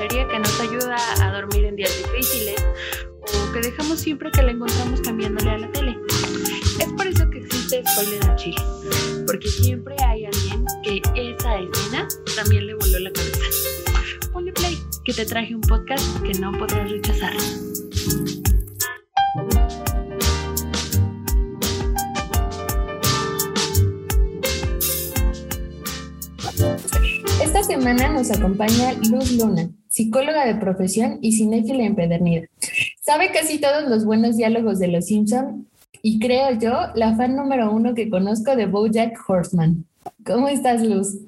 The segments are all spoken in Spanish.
serie que nos ayuda a dormir en días difíciles o que dejamos siempre que la encontramos cambiándole a la tele. Es por eso que existe Spoiler en Chile, porque siempre hay alguien que esa escena también le voló la cabeza. Ponle play, que te traje un podcast que no podrás rechazar. Esta semana nos acompaña Luz Luna, psicóloga de profesión y cinéfila empedernida. Sabe casi todos los buenos diálogos de Los Simpson y creo yo la fan número uno que conozco de BoJack Horseman. ¿Cómo estás, Luz?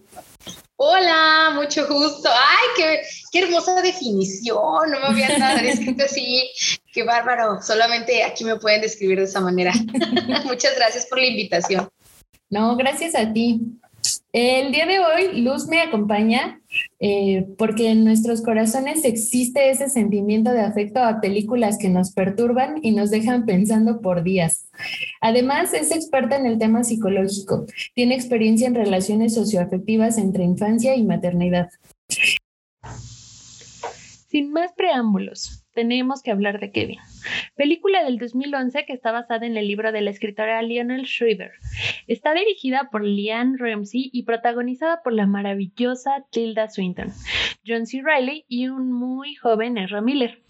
Hola, mucho gusto. Ay, qué, qué hermosa definición. No me habían dado escrito así. Qué bárbaro. Solamente aquí me pueden describir de esa manera. Muchas gracias por la invitación. No, gracias a ti. El día de hoy, Luz me acompaña eh, porque en nuestros corazones existe ese sentimiento de afecto a películas que nos perturban y nos dejan pensando por días. Además, es experta en el tema psicológico. Tiene experiencia en relaciones socioafectivas entre infancia y maternidad. Sin más preámbulos, tenemos que hablar de Kevin, película del 2011 que está basada en el libro de la escritora Lionel Shriver. Está dirigida por Leanne Ramsey y protagonizada por la maravillosa Tilda Swinton, John C. Reilly y un muy joven Ezra Miller.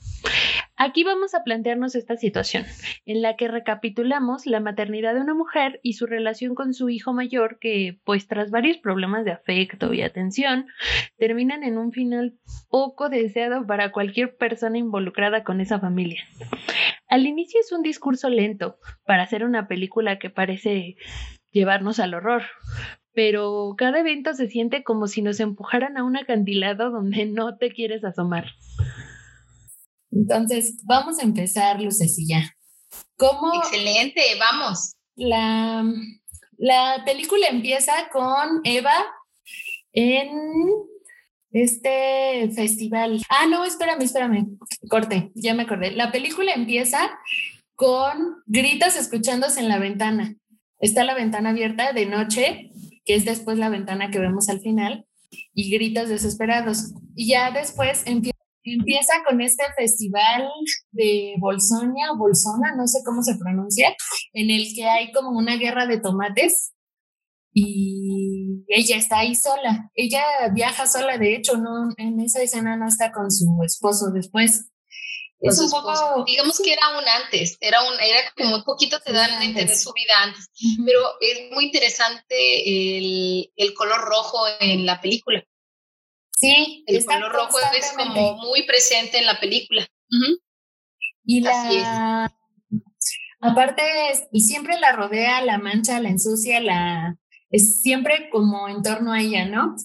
Aquí vamos a plantearnos esta situación, en la que recapitulamos la maternidad de una mujer y su relación con su hijo mayor que, pues tras varios problemas de afecto y atención, terminan en un final poco deseado para cualquier persona involucrada con esa familia. Al inicio es un discurso lento para hacer una película que parece llevarnos al horror, pero cada evento se siente como si nos empujaran a un acantilado donde no te quieres asomar. Entonces, vamos a empezar, Lucecilla. ¿Cómo Excelente, vamos. La, la película empieza con Eva en este festival. Ah, no, espérame, espérame. Corte, ya me acordé. La película empieza con gritos escuchándose en la ventana. Está la ventana abierta de noche, que es después la ventana que vemos al final, y gritos desesperados. Y ya después empieza Empieza con este festival de Bolsonia, Bolsona, no sé cómo se pronuncia, en el que hay como una guerra de tomates y ella está ahí sola. Ella viaja sola, de hecho, no en esa escena no está con su esposo después. Es un poco digamos que era un antes, era un era como un poquito te dan a entender su vida antes, pero es muy interesante el, el color rojo en la película. Sí, el color rojo es como muy presente en la película. Y la aparte y siempre la rodea, la mancha, la ensucia, la es siempre como en torno a ella, ¿no?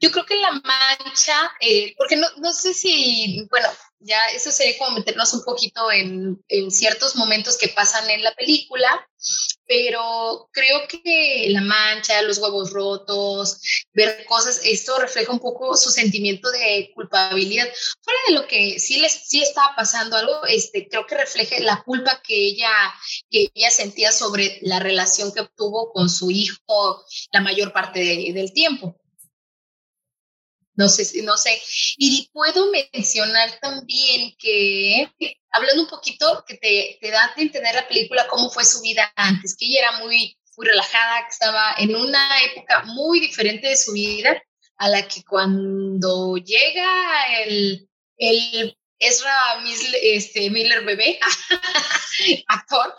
Yo creo que la mancha, eh, porque no, no sé si, bueno, ya eso sería como meternos un poquito en, en, ciertos momentos que pasan en la película, pero creo que la mancha, los huevos rotos, ver cosas, esto refleja un poco su sentimiento de culpabilidad. Fuera de lo que sí les sí estaba pasando algo, este, creo que refleja la culpa que ella, que ella sentía sobre la relación que tuvo con su hijo la mayor parte del tiempo. No sé, no sé. Y puedo mencionar también que, hablando un poquito, que te, te da a entender la película cómo fue su vida antes, que ella era muy, relajada, que estaba en una época muy diferente de su vida a la que cuando llega el, el Ezra este, Miller bebé, actor,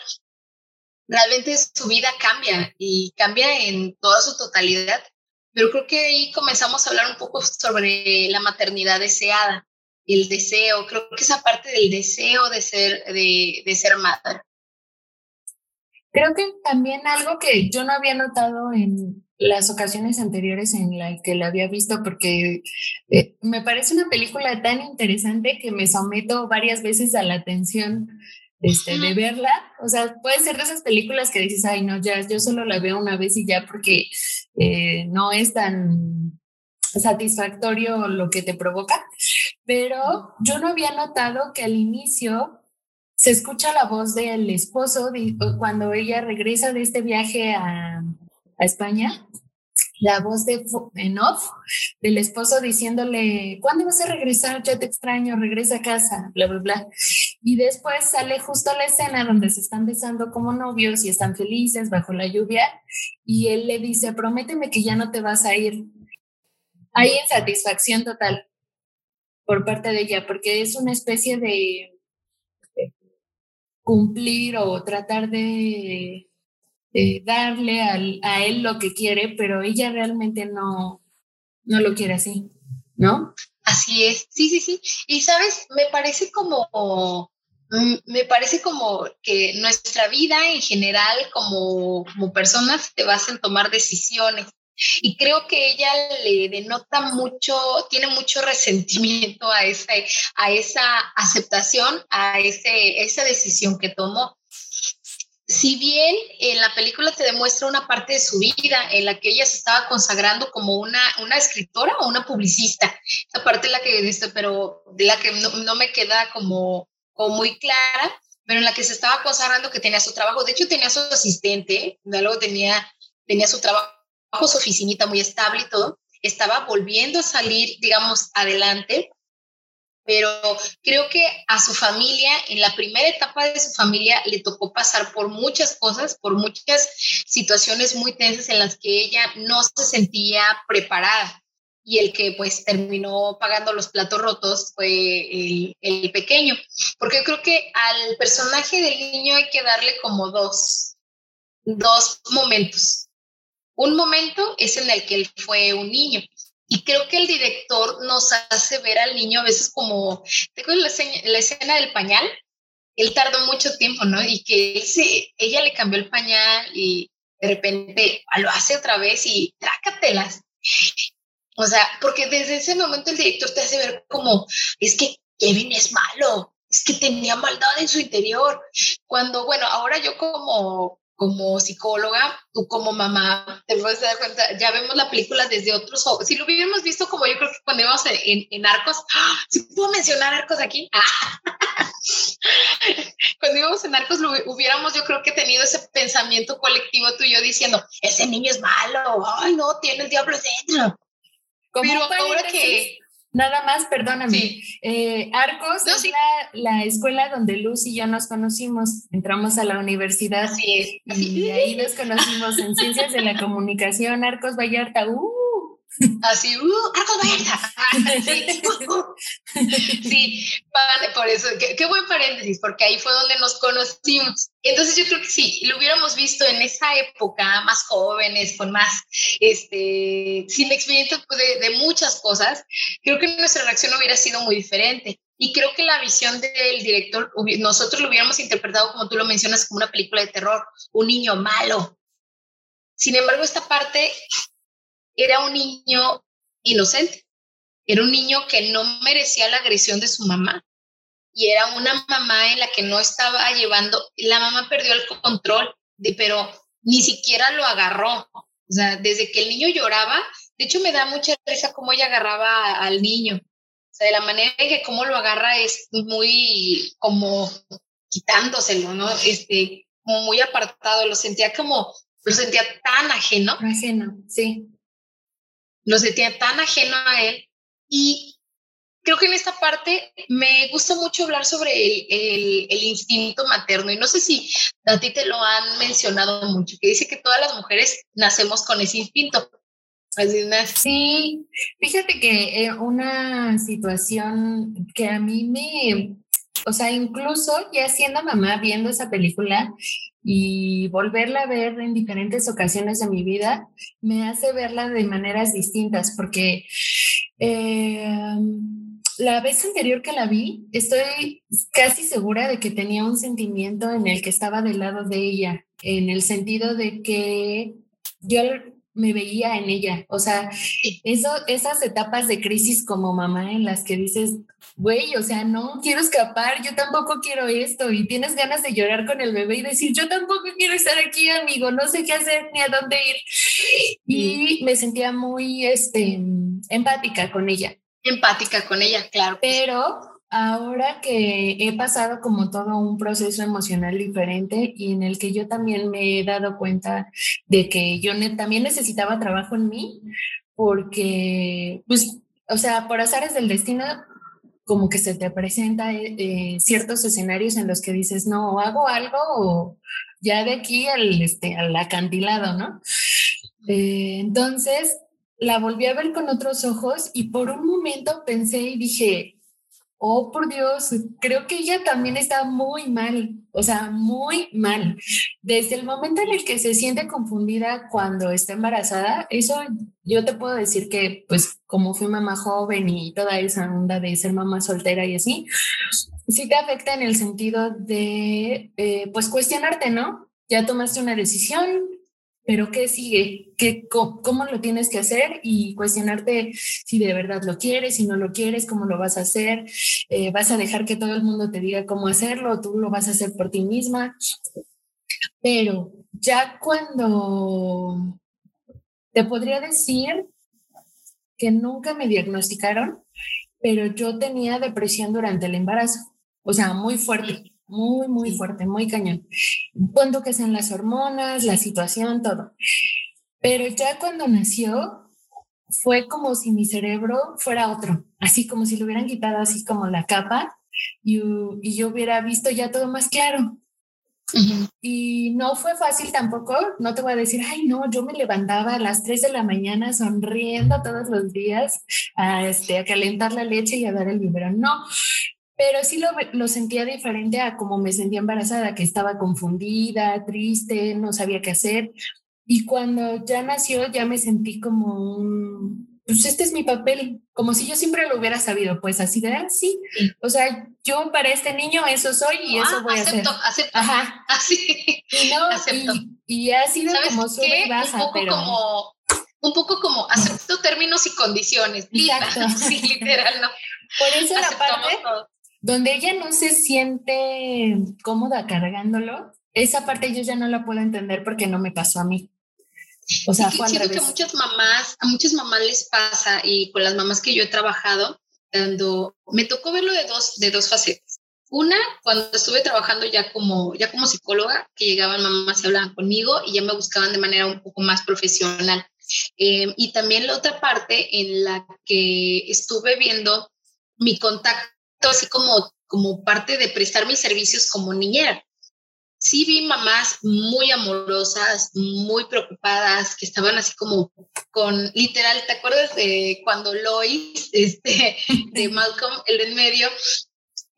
realmente su vida cambia y cambia en toda su totalidad pero creo que ahí comenzamos a hablar un poco sobre la maternidad deseada, el deseo, creo que esa parte del deseo de ser, de, de ser madre. Creo que también algo que yo no había notado en las ocasiones anteriores en las que la había visto, porque eh, me parece una película tan interesante que me someto varias veces a la atención este, de verla. O sea, puede ser de esas películas que dices, ay, no, ya, yo solo la veo una vez y ya porque eh, no es tan satisfactorio lo que te provoca. Pero yo no había notado que al inicio se escucha la voz del esposo cuando ella regresa de este viaje a, a España la voz de en off del esposo diciéndole, ¿cuándo vas a regresar? Yo te extraño, regresa a casa, bla, bla, bla. Y después sale justo la escena donde se están besando como novios y están felices bajo la lluvia y él le dice, prométeme que ya no te vas a ir. Hay insatisfacción total por parte de ella, porque es una especie de cumplir o tratar de darle a él lo que quiere, pero ella realmente no, no lo quiere así, ¿no? Así es, sí, sí, sí. Y sabes, me parece como, mm, me parece como que nuestra vida en general como, como personas te vas a tomar decisiones. Y creo que ella le denota mucho, tiene mucho resentimiento a, a esa aceptación, a ese, esa decisión que tomó si bien en la película te demuestra una parte de su vida en la que ella se estaba consagrando como una, una escritora o una publicista, esa parte es la que, pero de la que no, me queda como, como, muy clara, pero en la que se estaba consagrando que tenía su trabajo, de hecho tenía su asistente, luego tenía, tenía su trabajo, su oficinita muy estable y todo, estaba volviendo a salir, digamos, adelante, pero creo que a su familia, en la primera etapa de su familia, le tocó pasar por muchas cosas, por muchas situaciones muy tensas en las que ella no se sentía preparada. Y el que pues terminó pagando los platos rotos fue el, pequeño. Porque yo creo que al personaje del niño hay que darle como dos, dos momentos. Un momento es en el que él fue un niño y creo que el director nos hace ver al niño a veces como, tengo la, la escena del pañal, él tardó mucho tiempo, ¿no? Y que él ella le cambió el pañal y de repente lo hace otra vez y trácatelas. O sea, porque desde ese momento el director te hace ver como, es que Kevin es malo, es que tenía maldad en su interior. Cuando, bueno, ahora yo como como psicóloga, tú como mamá, te puedes dar cuenta, ya vemos la película desde otros ojos. Si lo hubiéramos visto como yo creo que cuando íbamos en, en Arcos, si ¿sí puedo mencionar Arcos aquí, cuando íbamos en Arcos lo hubiéramos yo creo que tenido ese pensamiento colectivo tú y yo diciendo, ese niño es malo, ay no, tiene el diablo dentro. Pero ahora que Nada más, perdóname. Eh, Arcos es la, escuela donde Luz y yo nos conocimos. Entramos a la universidad y ahí nos conocimos en Ciencias de la Comunicación, Arcos Vallarta. ¡Uh! Así, ¡uh! ¡Arcos sí, por eso, qué, buen paréntesis, porque ahí fue donde nos conocimos. Entonces yo creo que sí, lo hubiéramos visto en esa época, más jóvenes, con más, este, sin experiencia pues, de, de muchas cosas, creo que nuestra reacción hubiera sido muy diferente. Y creo que la visión del director, nosotros lo hubiéramos interpretado, como tú lo mencionas, como una película de terror, un niño malo. Sin embargo, esta parte era un niño inocente, era un niño que no merecía la agresión de su mamá y era una mamá en la que no estaba llevando, la mamá perdió el control, de, pero ni siquiera lo agarró. O sea, desde que el niño lloraba, de hecho me da mucha risa cómo ella agarraba al niño. O sea, de la manera en que cómo lo agarra es muy como quitándoselo, ¿no? Este, muy apartado, lo sentía como, lo sentía tan ajeno. Ajeno, sí lo sentía tan ajeno a él. Y creo que en esta parte me gusta mucho hablar sobre el, instinto materno. Y no sé si a ti te lo han mencionado mucho, que dice que todas las mujeres nacemos con ese instinto. Sí, fíjate que eh, una situación que a mí me, o sea, incluso ya siendo mamá viendo esa película, y volverla a ver en diferentes ocasiones de mi vida me hace verla de maneras distintas porque eh, la vez anterior que la vi estoy casi segura de que tenía un sentimiento en el que estaba del lado de ella, en el sentido de que yo me veía en ella. O sea, eso, esas etapas de crisis como mamá en las que dices, güey, o sea, no quiero escapar, yo tampoco quiero esto, y tienes ganas de llorar con el bebé y decir, yo tampoco quiero estar aquí, amigo, no sé qué hacer ni a dónde ir. Y me sentía muy este, empática con ella. Empática con ella, claro. Pero ahora que he pasado como todo un proceso emocional diferente y en el que yo también me he dado cuenta de que yo también necesitaba trabajo en mí, porque, pues, o sea, por azares del destino, como que se te presenta eh, ciertos escenarios en los que dices, no, hago algo o ya de aquí al, este, al acantilado, ¿no? Eh, entonces, la volví a ver con otros ojos y por un momento pensé y dije, oh por Dios, creo que ella también está muy mal, o sea, muy mal. Desde el momento en el que se siente confundida cuando está embarazada, eso yo te puedo decir que, pues, como fui mamá joven y toda esa onda de ser mamá soltera y así, sí te afecta en el sentido de, eh, pues, cuestionarte, ¿no? Ya tomaste una decisión, pero ¿qué sigue? ¿Qué, cómo, lo tienes que hacer? Y cuestionarte si de verdad lo quieres, si no lo quieres, cómo lo vas a hacer. Eh, ¿Vas a dejar que todo el mundo te diga cómo hacerlo? ¿Tú lo vas a hacer por ti misma? Pero ya cuando te podría decir que nunca me diagnosticaron, pero yo tenía depresión durante el embarazo, o sea, muy fuerte muy, muy fuerte, muy cañón. Cuando que sean las hormonas, la situación, todo. Pero ya cuando nació, fue como si mi cerebro fuera otro, así como si le hubieran quitado así como la capa y, y yo hubiera visto ya todo más claro. Y no fue fácil tampoco, no te voy a decir, ay, no, yo me levantaba a las 3 de la mañana sonriendo todos los días a, este, a calentar la leche y a dar el biberón. No, pero sí lo, lo, sentía diferente a como me sentía embarazada, que estaba confundida, triste, no sabía qué hacer. Y cuando ya nació, ya me sentí como un, pues este es mi papel, como si yo siempre lo hubiera sabido, pues así de, así. Ah, o sea, yo para este niño eso soy y eso ah, voy a hacer. Acepto, Ajá. Así. Y, no, acepto. Y, y, ha sido como sube y baja, un poco pero... Como, un poco como acepto términos y condiciones. Exacto. Sí, literal, no. Por eso la parte, donde ella no se siente cómoda cargándolo, esa parte yo ya no la puedo entender porque no me pasó a mí. O sea, sí, siento que a muchas mamás, a muchas mamás les pasa y con las mamás que yo he trabajado, cuando me tocó verlo de dos, de dos facetas. Una, cuando estuve trabajando ya como, ya como psicóloga, que llegaban mamás y hablaban conmigo y ya me buscaban de manera un poco más profesional. Eh, y también la otra parte en la que estuve viendo mi contacto así como, como parte de prestar mis servicios como niñera. Sí vi mamás muy amorosas, muy preocupadas, que estaban así como con, literal, ¿te acuerdas de cuando Lois, este, de Malcolm, el de en medio,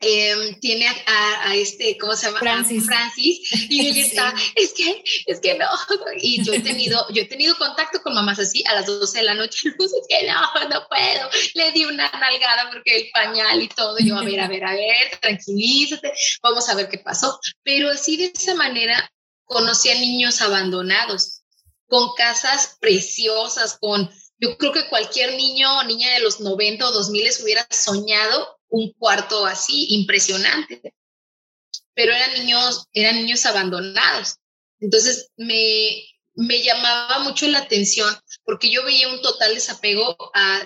Em, tiene a, este, ¿cómo se llama? Francis. Francis y ella está, es que, es que no. Y yo he tenido, yo he tenido contacto con mamás así a las 12 de la noche, es que no, no puedo. Le di una nalgada porque el pañal y todo. yo, a ver, a ver, a ver, tranquilízate, vamos a ver qué pasó. Pero así de esa manera conocí a niños abandonados, con casas preciosas, con yo creo que cualquier niño o niña de los 90 o 2000 hubiera soñado un cuarto así impresionante. Pero eran niños, eran niños abandonados. Entonces me, me llamaba mucho la atención porque yo veía un total desapego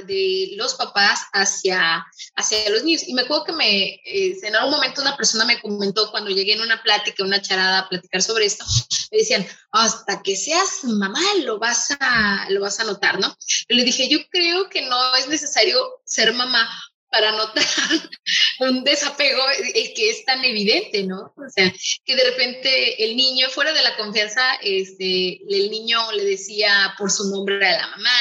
de los papás hacia, hacia los niños. Y me acuerdo que me, eh, en algún momento una persona me comentó cuando llegué en una plática, una charada a platicar sobre esto, me decían, hasta que seas mamá lo vas a, lo vas a notar, ¿no? le dije, yo creo que no es necesario ser mamá para notar un desapego que es tan evidente, ¿no? O sea, que de repente el niño, fuera de la confianza, este, el niño le decía por su nombre a la mamá,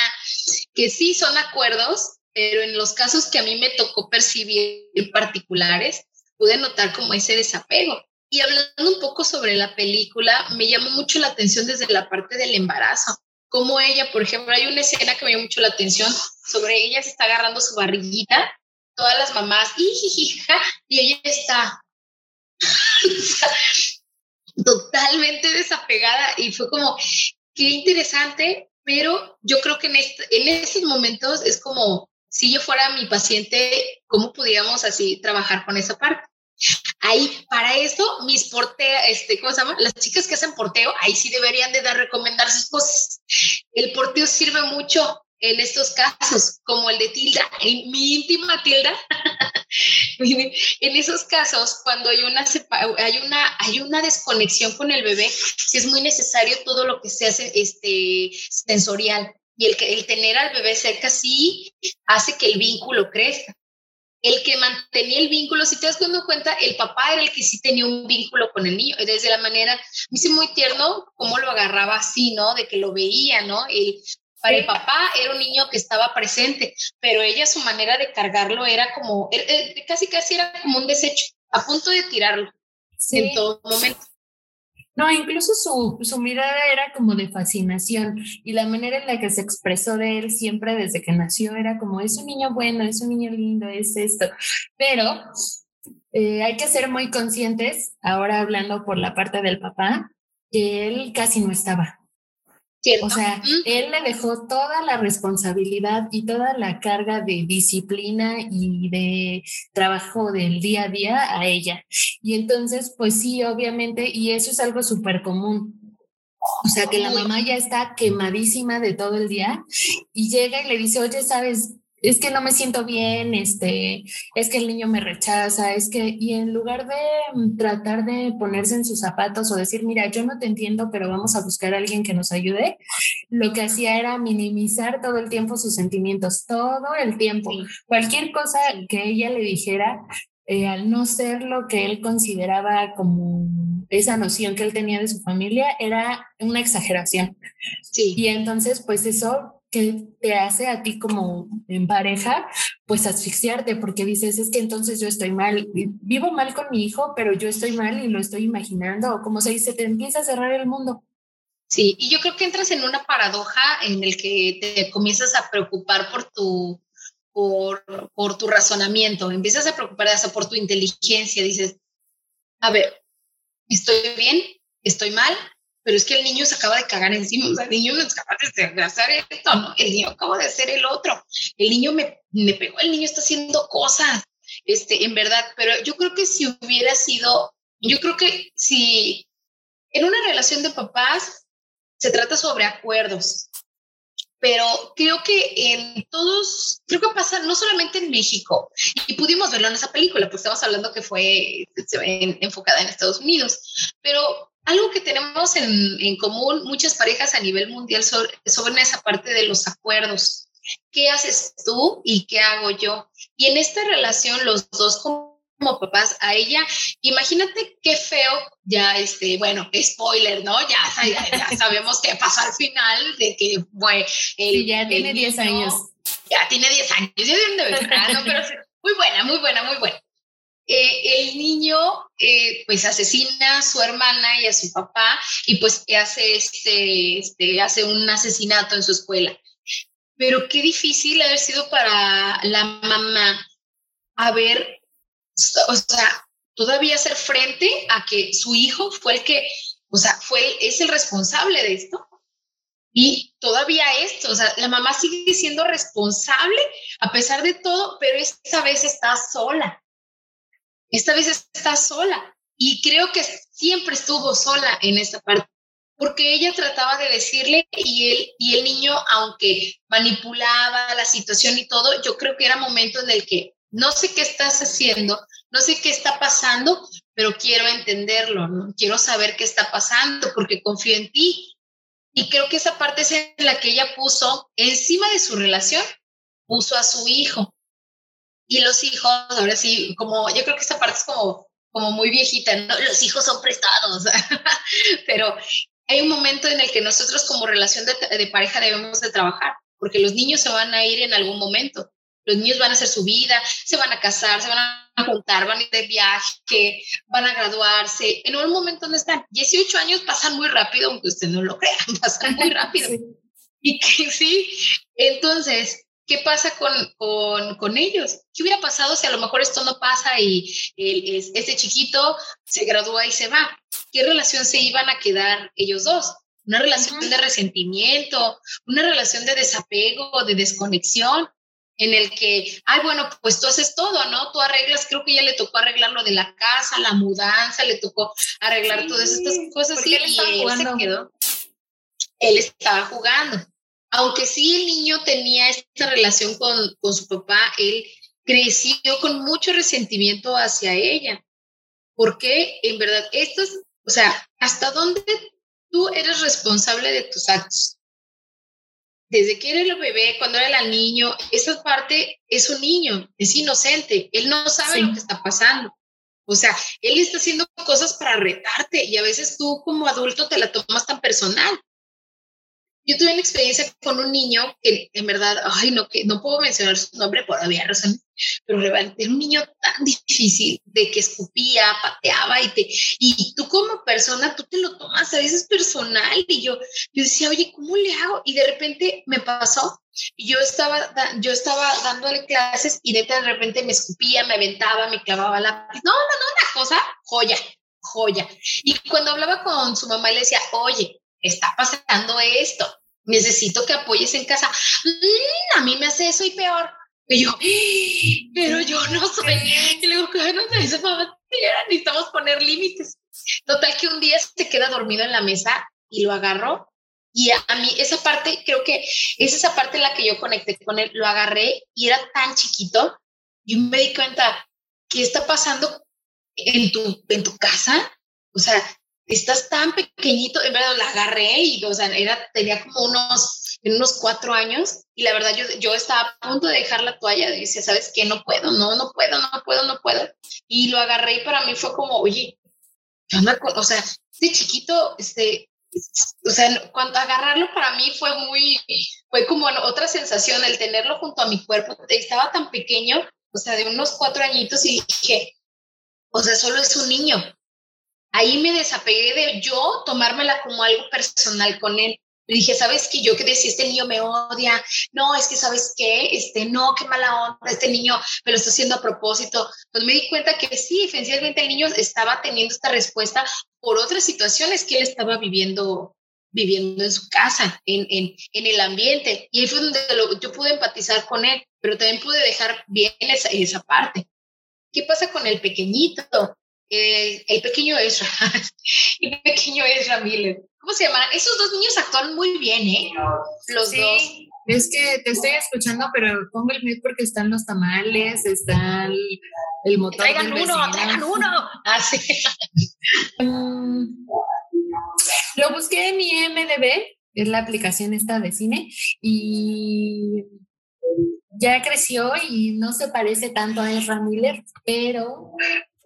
que sí son acuerdos, pero en los casos que a mí me tocó percibir particulares, pude notar como ese desapego. Y hablando un poco sobre la película, me llamó mucho la atención desde la parte del embarazo. Como ella, por ejemplo, hay una escena que me llamó mucho la atención sobre ella se está agarrando su barriguita todas las mamás, y ella está totalmente desapegada y fue como, qué interesante, pero yo creo que en, en estos momentos es como, si yo fuera mi paciente, ¿cómo pudiéramos así trabajar con esa parte? Ahí, para eso, mis porteos, este, ¿cómo se llama? Las chicas que hacen porteo, ahí sí deberían de dar recomendar sus cosas. El porteo sirve mucho en estos casos, como el de Tilda, en mi íntima Tilda, en esos casos, cuando hay una, hay, una, hay una desconexión con el bebé, sí es muy necesario todo lo que se hace este, sensorial. Y el, el tener al bebé cerca sí hace que el vínculo crezca. El que mantenía el vínculo, si te das cuenta, el papá era el que sí tenía un vínculo con el niño, desde la manera, me hice muy tierno cómo lo agarraba así, ¿no? De que lo veía, ¿no? El, para el papá era un niño que estaba presente, pero ella su manera de cargarlo era como, er, er, casi casi era como un desecho, a punto de tirarlo en todo momento. No, incluso su, su, mirada era como de fascinación y la manera en la que se expresó de él siempre desde que nació era como, es un niño bueno, es un niño lindo, es esto. Pero eh, hay que ser muy conscientes, ahora hablando por la parte del papá, que él casi no estaba. O sea, él le dejó toda la responsabilidad y toda la carga de disciplina y de trabajo del día a día a ella. Y entonces, pues sí, obviamente, y eso es algo súper común. O sea, que la mamá ya está quemadísima de todo el día y llega y le dice, oye, sabes, es que no me siento bien, este, es que el niño me rechaza, es que, y en lugar de mm, tratar de ponerse en sus zapatos o decir, mira, yo no te entiendo, pero vamos a buscar a alguien que nos ayude, lo que hacía era minimizar todo el tiempo sus sentimientos, todo el tiempo. Cualquier cosa que ella le dijera, eh, al no ser lo que él consideraba como esa noción que él tenía de su familia, era una exageración. Sí. Y entonces, pues eso que te hace a ti como en pareja, pues asfixiarte, porque dices, es que entonces yo estoy mal, vivo mal con mi hijo, pero yo estoy mal y lo estoy imaginando, o como se dice, te empieza a cerrar el mundo. Sí, y yo creo que entras en una paradoja en el que te comienzas a preocupar por tu, por, por tu razonamiento, empiezas a preocupar hasta por tu inteligencia, dices, a ver, estoy bien, estoy mal, pero es que el niño se acaba de cagar encima, o sea, el niño no acaba de hacer esto, ¿no? El niño acaba de hacer el otro, el niño me, me pegó, el niño está haciendo cosas, este, en verdad, pero yo creo que si hubiera sido, yo creo que si en una relación de papás se trata sobre acuerdos, pero creo que en todos, creo que pasa no solamente en México, y pudimos verlo en esa película, pues estamos hablando que fue enfocada en Estados Unidos, pero algo que tenemos en, en común muchas parejas a nivel mundial sobre, sobre esa parte de los acuerdos. ¿Qué haces tú y qué hago yo? Y en esta relación los dos como papás a ella, imagínate qué feo, ya este, bueno, spoiler, ¿no? Ya, ya, sabemos qué pasa al final, de que, bueno, el, ya tiene 10 años. Ya tiene 10 años, ya de ah, pero muy buena, muy buena, muy buena. Eh, el niño eh, pues asesina a su hermana y a su papá y pues hace, este, este, hace un asesinato en su escuela. Pero qué difícil haber sido para la mamá haber, o sea, todavía hacer frente a que su hijo fue el que, o sea, fue, es el responsable de esto. Y todavía esto, o sea, la mamá sigue siendo responsable a pesar de todo, pero esta vez está sola esta vez está sola y creo que siempre estuvo sola en esta parte porque ella trataba de decirle y él y el niño aunque manipulaba la situación y todo, yo creo que era momento en el que no sé qué estás haciendo, no sé qué está pasando, pero quiero entenderlo, ¿no? quiero saber qué está pasando porque confío en ti. Y creo que esa parte es en la que ella puso encima de su relación, puso a su hijo y los hijos, ahora sí, como yo creo que esta parte es como, como muy viejita, ¿no? los hijos son prestados, pero hay un momento en el que nosotros como relación de, de, pareja debemos de trabajar, porque los niños se van a ir en algún momento, los niños van a hacer su vida, se van a casar, se van a juntar, van a ir de viaje, van a graduarse, en un momento no están. 18 años pasan muy rápido, aunque usted no lo crea, pasan muy rápido. Y que sí, entonces ¿Qué pasa con, con, con, ellos? ¿Qué hubiera pasado si a lo mejor esto no pasa y el, este chiquito se gradúa y se va? ¿Qué relación se iban a quedar ellos dos? Una relación de resentimiento, una relación de desapego, de desconexión, en el que, ay, bueno, pues tú haces todo, ¿no? Tú arreglas, creo que ya le tocó arreglar lo de la casa, la mudanza, le tocó arreglar todas estas cosas y él, él se quedó. Él estaba jugando aunque sí el niño tenía esta relación con, con su papá, él creció con mucho resentimiento hacia ella. Porque en verdad, esto es, o sea, ¿hasta dónde tú eres responsable de tus actos? Desde que eres el bebé, cuando era el niño, esa parte es un niño, es inocente, él no sabe lo que está pasando. O sea, él está haciendo cosas para retarte y a veces tú como adulto te la tomas tan personal. Yo tuve una experiencia con un niño que en verdad, ay, no, que no puedo mencionar su nombre por obvias razones, pero era un niño tan difícil de que escupía, pateaba y te, y tú como persona, tú te lo tomas a veces personal y yo, yo decía, oye, ¿cómo le hago? Y de repente me pasó y yo estaba, yo estaba dándole clases y de repente me escupía, me aventaba, me clavaba la... No, no, no, una cosa, joya, joya. Y cuando hablaba con su mamá le decía, oye, está pasando esto, necesito que apoyes en casa. Mm, a mí me hace eso y peor. Y yo, pero yo no soy. Y le digo, no se mamá, necesitamos poner límites. Total que un día se queda dormido en la mesa y lo agarro. Y a mí esa parte, creo que es esa parte en la que yo conecté con él. Lo agarré y era tan chiquito. Y me di cuenta, ¿qué está pasando en tu, en tu casa? O sea, estás tan pequeñito, en verdad la agarré y, o sea, era, tenía como unos, unos cuatro años y la verdad yo, yo estaba a punto de dejar la toalla y decía, ¿sabes qué? No puedo, no, no puedo, no puedo, no puedo. Y lo agarré y para mí fue como, oye, o sea, este chiquito, este, o sea, cuando agarrarlo para mí fue muy, fue como otra sensación, el tenerlo junto a mi cuerpo, estaba tan pequeño, o sea, de unos cuatro añitos y dije, o sea, solo es un niño, ahí me desapegué de yo tomármela como algo personal con él. Le dije, ¿sabes qué? Yo que decía, este niño me odia. No, es que, ¿sabes qué? Este, no, qué mala onda. Este niño me lo está haciendo a propósito. Pues me di cuenta que sí, esencialmente el niño estaba teniendo esta respuesta por otras situaciones que él estaba viviendo viviendo en su casa, en, en, en el ambiente. Y ahí fue donde yo pude empatizar con él, pero también pude dejar bien esa, esa parte. ¿Qué pasa con el pequeñito? Eh, el pequeño Ezra y el pequeño Ezra Miller. ¿Cómo se llaman? Esos dos niños actúan muy bien, ¿eh? Los dos. Es que te estoy escuchando, pero pongo el mute porque están los tamales, está el, motor. Traigan uno, traigan uno. Así. Ah, mm, lo busqué en IMDB, es la aplicación esta de cine, y ya creció y no se parece tanto a Ezra Miller, pero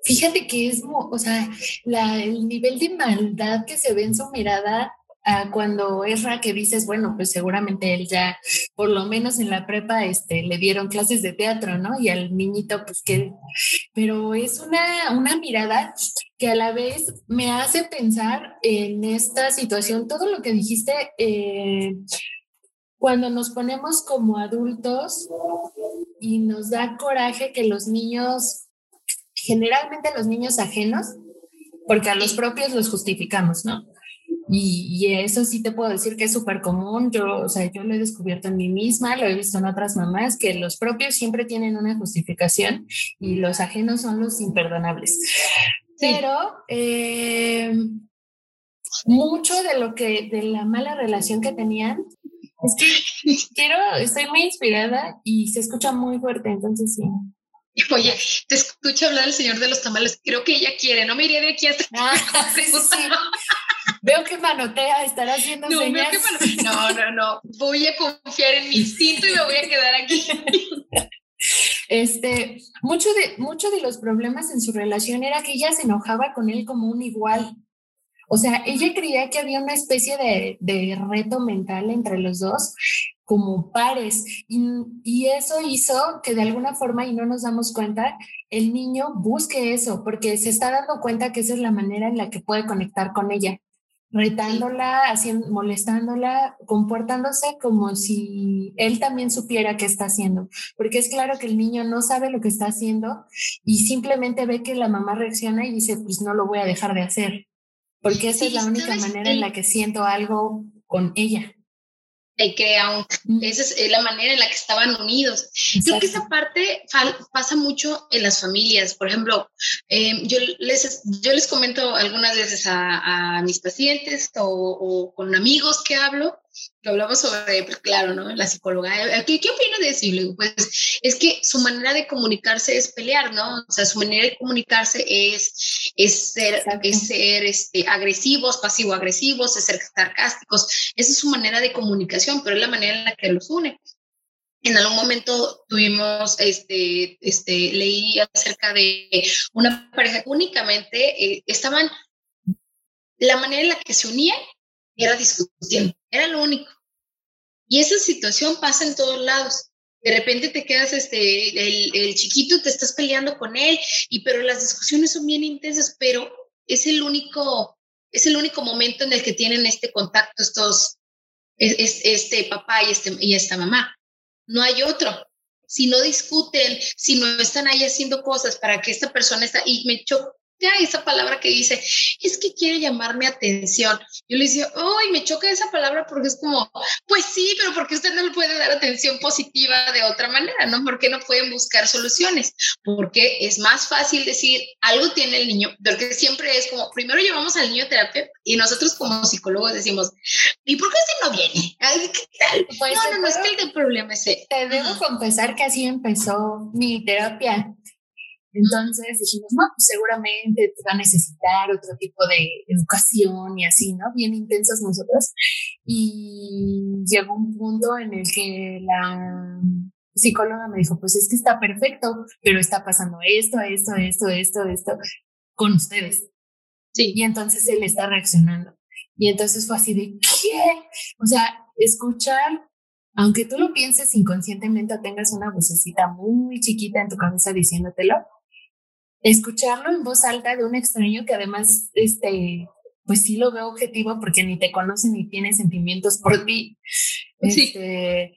Fíjate que es, o sea, el nivel de maldad que se ve en su mirada a cuando Erra que dices, bueno, pues seguramente él ya, por lo menos en la prepa, este, le dieron clases de teatro, ¿no? Y al niñito, pues que, pero es una, una mirada que a la vez me hace pensar en esta situación, todo lo que dijiste, eh, cuando nos ponemos como adultos y nos da coraje que los niños generalmente los niños ajenos, porque a los propios los justificamos, ¿no? Y, eso sí te puedo decir que es súper común. Yo, o sea, yo lo he descubierto en mí misma, lo he visto en otras mamás, que los propios siempre tienen una justificación y los ajenos son los imperdonables. Pero eh, mucho de lo que, de la mala relación que tenían, es que quiero, estoy muy inspirada y se escucha muy fuerte, entonces sí. Oye, te escucho hablar del señor de los tamales. Creo que ella quiere. No me iré de aquí hasta ah, Veo que manotea, estará haciendo no, señas. no, no, no. Voy a confiar en mi instinto y me voy a quedar aquí. Este, mucho de, mucho de los problemas en su relación era que ella se enojaba con él como un igual. O sea, ella creía que había una especie de, de reto mental entre los dos como pares. Y, eso hizo que de alguna forma, y no nos damos cuenta, el niño busque eso, porque se está dando cuenta que esa es la manera en la que puede conectar con ella, retándola, haciendo, molestándola, comportándose como si él también supiera qué está haciendo, porque es claro que el niño no sabe lo que está haciendo y simplemente ve que la mamá reacciona y dice, pues no lo voy a dejar de hacer, porque esa es la única manera en la que siento algo con ella y crea un, esa es la manera en la que estaban unidos. Creo que esa parte pasa mucho en las familias. Por ejemplo, em, yo, les, yo les comento algunas veces a, mis pacientes o, con amigos que hablo que hablamos sobre, pues claro, ¿no? La psicóloga, eh, ¿qué, qué opinas de eso? Y le digo, pues es que su manera de comunicarse es pelear, ¿no? O sea, su manera de comunicarse es, es ser, es ser este, agresivos, pasivo-agresivos, es ser sarcásticos. Esa es su manera de comunicación, pero es la manera en la que los une. En algún momento tuvimos, este, este, leí acerca de una pareja únicamente eh, estaban, la manera en la que se unían era discutiendo, era lo único. Y esa situación pasa en todos lados. De repente te quedas, este, el, chiquito, te estás peleando con él, y pero las discusiones son bien intensas, pero es el único, es el único momento en el que tienen este contacto estos, es, este papá y, este, y esta mamá no hay otro. Si no discuten, si no están ahí haciendo cosas para que esta persona está, y me choca esa palabra que dice, es que quiere llamarme atención. Yo le decía, ay, me choca esa palabra porque es como, pues sí, pero porque usted no le puede dar atención positiva de otra manera, ¿no? ¿Por qué no pueden buscar soluciones? Porque es más fácil decir, algo tiene el niño, porque siempre es como, primero llevamos al niño a terapia y nosotros como psicólogos decimos, ¿y por qué este no viene? ¿Qué tal? Pues no, no, no, es que el problema es ese. Te debo confesar que así empezó mi terapia. Entonces dijimos, no, pues seguramente va a necesitar otro tipo de educación y así, ¿no? Bien intensos nosotros. Y llegó un punto en el que la psicóloga me dijo, pues es que está perfecto, pero está pasando esto, esto, esto, esto, esto con ustedes. Sí. Y entonces él está reaccionando. Y entonces fue así de, ¿qué? O sea, escuchar, aunque tú lo pienses inconscientemente o tengas una vocecita muy chiquita en tu cabeza diciéndotelo, escucharlo en voz alta de un extraño que además, este, pues sí lo veo objetivo porque ni te conoce ni tiene sentimientos por ti. Este,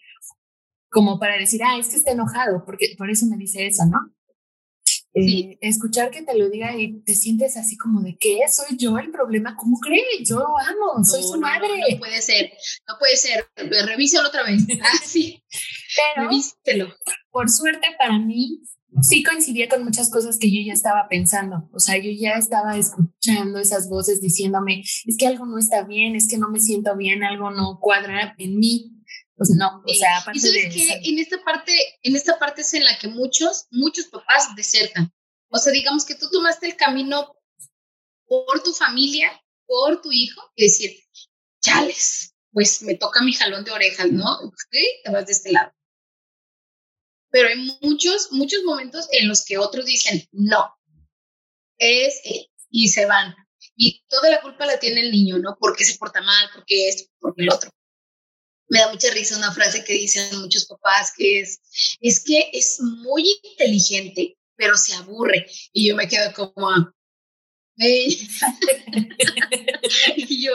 como para decir, ah, es que está enojado, porque por eso me dice eso, ¿no? Eh, escuchar que te lo diga y te sientes así como de que soy yo el problema, ¿cómo crees? Yo lo amo, soy su madre. No, puede ser, no puede ser, revísalo otra vez. Ah, sí. Pero, Revíselo. por suerte para mí, sí coincidía con muchas cosas que yo ya estaba pensando. O sea, yo ya estaba escuchando esas voces diciéndome, es que algo no está bien, es que no me siento bien, algo no cuadra en mí. Pues no, o sea, aparte ¿Y sabes que en esta parte, en esta parte es en la que muchos, muchos papás desertan. O sea, digamos que tú tomaste el camino por tu familia, por tu hijo, y decir, chales, pues me toca mi jalón de orejas, ¿no? Te vas de este lado pero hay muchos, muchos momentos en los que otros dicen, no, es y se van. Y toda la culpa la tiene el niño, ¿no? Porque se porta mal, porque esto, porque el otro. Me da mucha risa una frase que dicen muchos papás que es, es que es muy inteligente, pero se aburre. Y yo me quedo como, y yo,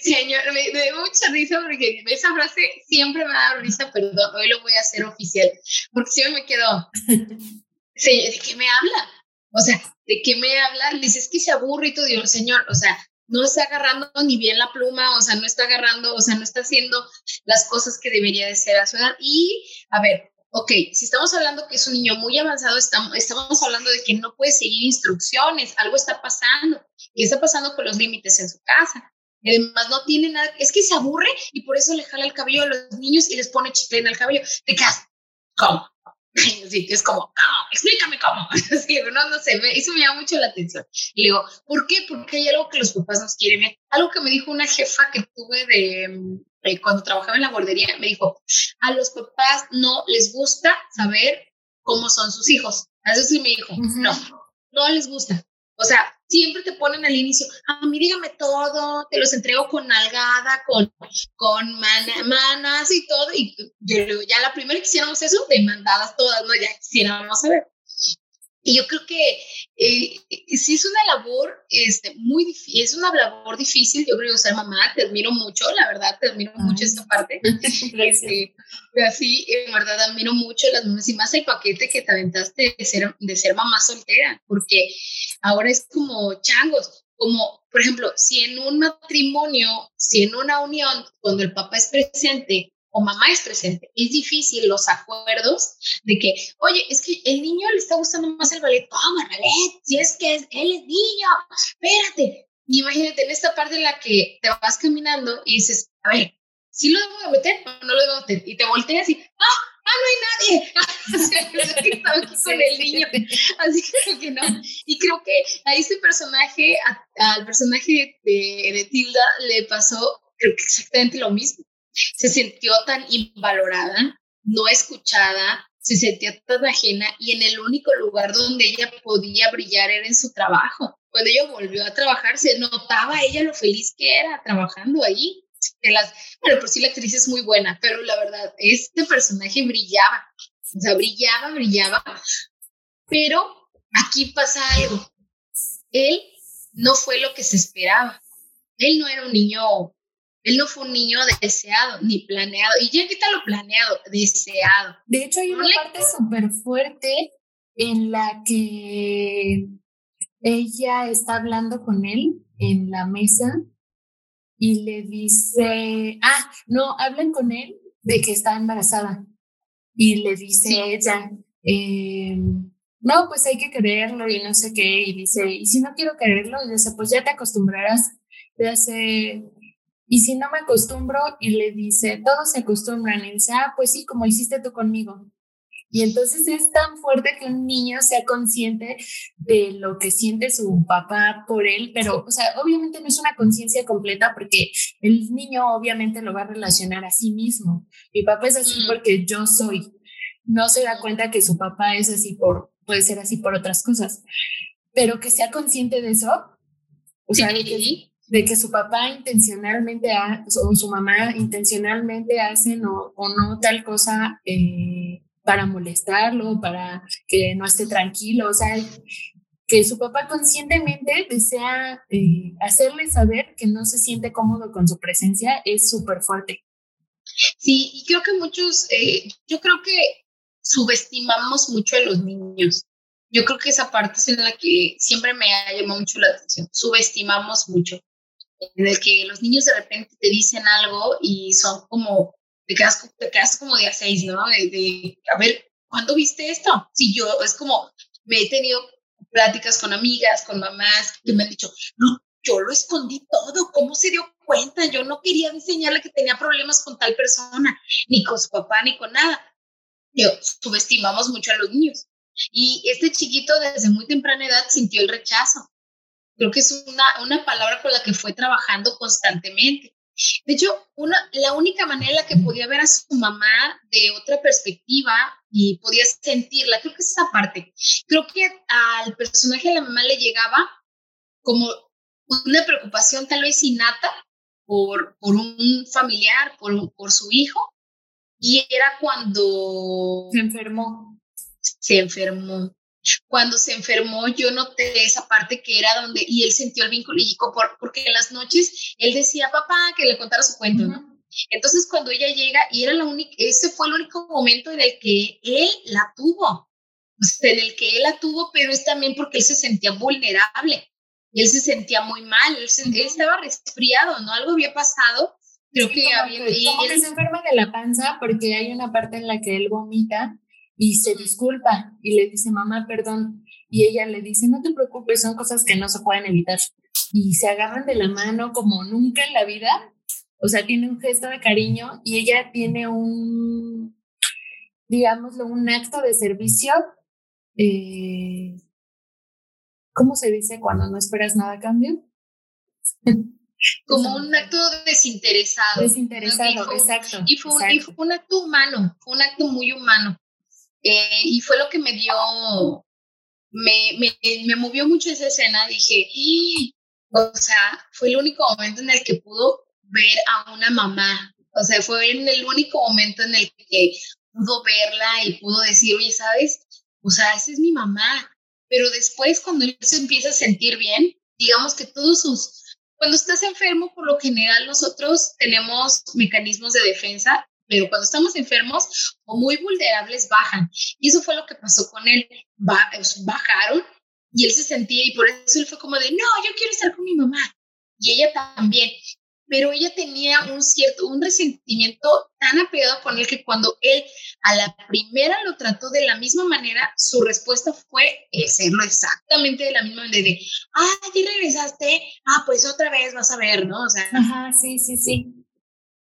señor, me, me, da mucha risa porque esa frase siempre me da risa, perdón, hoy lo voy a hacer oficial, porque siempre me quedo, ¿de qué me habla? O sea, ¿de qué me habla? Le dices que se aburre y todo, digo, señor, o sea, no está agarrando ni bien la pluma, o sea, no está agarrando, o sea, no está haciendo las cosas que debería de ser a su edad. Y, a ver, ok, si estamos hablando que es un niño muy avanzado, estamos, estamos hablando de que no puede seguir instrucciones, algo está pasando, y está pasando con los límites en su casa. Además, no tiene nada, es que se aburre y por eso le jala el cabello a los niños y les pone chicle en el cabello. Te quedas, ¿cómo? Sí, es como, ¿cómo? Explícame cómo. no, no sé, eso me llama mucho la atención. Y le digo, ¿por qué? Porque hay algo que los papás nos quieren ver. Algo que me dijo una jefa que tuve de, eh, cuando trabajaba en la guardería, me dijo, a los papás no les gusta saber cómo son sus hijos. Eso sí me dijo, no, no les gusta. O sea, siempre te ponen al inicio, a mí dígame todo, te los entrego con nalgada, con, con manas y todo. Y yo ya la primera que hiciéramos eso, demandadas todas, ¿no? Ya quisiéramos saber. Y yo creo que eh, sí es una labor este, muy difícil, es una labor difícil, yo creo ser mamá, te admiro mucho, la verdad, te admiro mucho esta parte. este, así, en verdad, admiro mucho las mamás y más el paquete que te aventaste de ser, de ser mamá soltera, porque ahora es como changos, como, por ejemplo, si en un matrimonio, si en una unión, cuando el papá es presente, o mamá es presente. Es difícil los acuerdos de que, oye, es que el niño le está gustando más el ballet. Toma, ballet, si es que él es niño, espérate. imagínate en esta parte en la que te vas caminando y dices, a ver, ¿sí lo debo de meter o no lo debo de meter? Y te volteas y, ¡ah! ¡Ah, no hay nadie! que estaba aquí con el niño. Así que no. Y creo que a ese personaje, al personaje de, de Tilda, le pasó creo que exactamente lo mismo. Se sintió tan invalorada, no escuchada, se sentía tan ajena y en el único lugar donde ella podía brillar era en su trabajo. Cuando ella volvió a trabajar, se notaba ella lo feliz que era trabajando ahí. las, bueno, por sí la actriz es muy buena, pero la verdad, este personaje brillaba, o sea, brillaba, brillaba, pero aquí pasa algo. Él no fue lo que se esperaba. Él no era un niño él no fue un niño deseado ni planeado. Y ya quita lo planeado, deseado. De hecho, hay una parte súper fuerte en la que ella está hablando con él en la mesa y le dice, ah, no, hablan con él de que está embarazada. Y le dice ella, eh, no, pues hay que quererlo y no sé qué. Y dice, y si no quiero quererlo, y dice, pues ya te acostumbrarás. Le hace, y si no me acostumbro y le dice, todos se acostumbran, y dice, ah, pues sí, como hiciste tú conmigo. Y entonces es tan fuerte que un niño sea consciente de lo que siente su papá por él, pero, o sea, obviamente no es una conciencia completa porque el niño obviamente lo va a relacionar a sí mismo. Mi papá es así porque yo soy. No se da cuenta que su papá es así por, puede ser así por otras cosas, pero que sea consciente de eso, o sea, de que de que su papá intencionalmente o su mamá intencionalmente hacen o, no tal cosa eh, para molestarlo, para que no esté tranquilo, o sea, que su papá conscientemente desea eh, hacerle saber que no se siente cómodo con su presencia es súper fuerte. Sí, y creo que muchos, eh, yo creo que subestimamos mucho a los niños. Yo creo que esa parte es en la que siempre me ha llamado mucho la atención. Subestimamos mucho en el que los niños de repente te dicen algo y son como, te quedas, te quedas como de a seis, ¿no? De, a ver, ¿cuándo viste esto? Si yo, es como, me he tenido pláticas con amigas, con mamás que me han dicho, yo lo escondí todo, ¿cómo se dio cuenta? Yo no quería enseñarle que tenía problemas con tal persona, ni con su papá, ni con nada. Yo, subestimamos mucho a los niños. Y este chiquito desde muy temprana edad sintió el rechazo creo que es una, una palabra con la que fue trabajando constantemente. De hecho, una, la única manera en la que podía ver a su mamá de otra perspectiva y podía sentirla, creo que es esa parte. Creo que al personaje de la mamá le llegaba como una preocupación tal vez innata por, por un familiar, por, por su hijo, y era cuando... Se enfermó. Se enfermó. Cuando se enfermó, yo noté esa parte que era donde, y él sintió el vínculo, y por, porque en las noches él decía, papá, que le contara su cuento, Entonces, cuando ella llega, y era la única, ese fue el único momento en el que él la tuvo, en el que él la tuvo, pero es también porque él se sentía vulnerable, él se sentía muy mal, él, estaba resfriado, ¿no? Algo había pasado, creo que había... y él, se enferma de la panza porque hay una parte en la que él vomita y se disculpa y le dice, mamá, perdón. Y ella le dice, no te preocupes, son cosas que no se pueden evitar. Y se agarran de la mano como nunca en la vida. O sea, tiene un gesto de cariño y ella tiene un, digámoslo, un acto de servicio. Eh, ¿Cómo se dice cuando no esperas nada a cambio? como un acto desinteresado. Desinteresado, exacto. Y fue, Un, y fue, un, acto humano, fue un acto muy humano. Eh, y fue lo que me dio, me, me, me movió mucho esa escena. Dije, o sea, fue el único momento en el que pudo ver a una mamá. O sea, fue en el único momento en el que pudo verla y pudo decir, oye, ¿sabes? O sea, esa es mi mamá. Pero después, cuando él se empieza a sentir bien, digamos que todos sus... Cuando estás enfermo, por lo general nosotros tenemos mecanismos de defensa pero cuando estamos enfermos o muy vulnerables bajan. Y eso fue lo que pasó con él. bajaron y él se sentía y por eso él fue como de, no, yo quiero estar con mi mamá. Y ella también. Pero ella tenía un cierto, un resentimiento tan apegado con él que cuando él a la primera lo trató de la misma manera, su respuesta fue hacerlo exactamente de la misma manera de, ah, ya regresaste, ah, pues otra vez vas a ver, ¿no? O sea. Ajá, sí, sí, sí.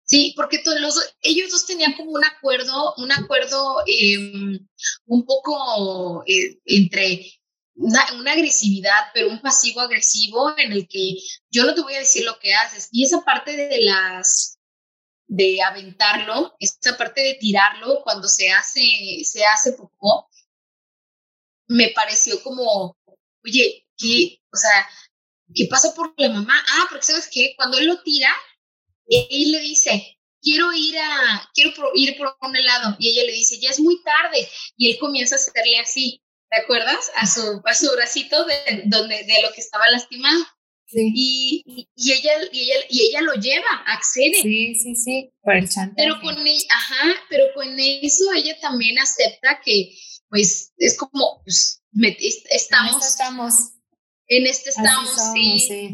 Sí, porque todos los, ellos dos tenían como un acuerdo, un acuerdo em, un poco eh, entre una, agresividad, pero un pasivo agresivo en el que yo no te voy a decir lo que haces. Y esa parte de las, de aventarlo, esa parte de tirarlo cuando se hace, se hace poco, me pareció como, oye, ¿qué, o sea, ¿qué pasa por la mamá? Ah, porque sabes qué, cuando él lo tira, él le dice, quiero ir a, quiero ir por un helado. Y ella le dice, ya es muy tarde. Y él comienza a hacerle así, ¿te acuerdas? A su, a su bracito de, donde, de lo que estaba lastimado. Sí. Y, y, ella, y, ella, y ella lo lleva, accede. Sí, sí, sí, por el chantaje. Pero con, e, ajá, pero con eso ella también acepta que, pues, es como, pues, estamos. En estamos. En este estamos, sí. sí.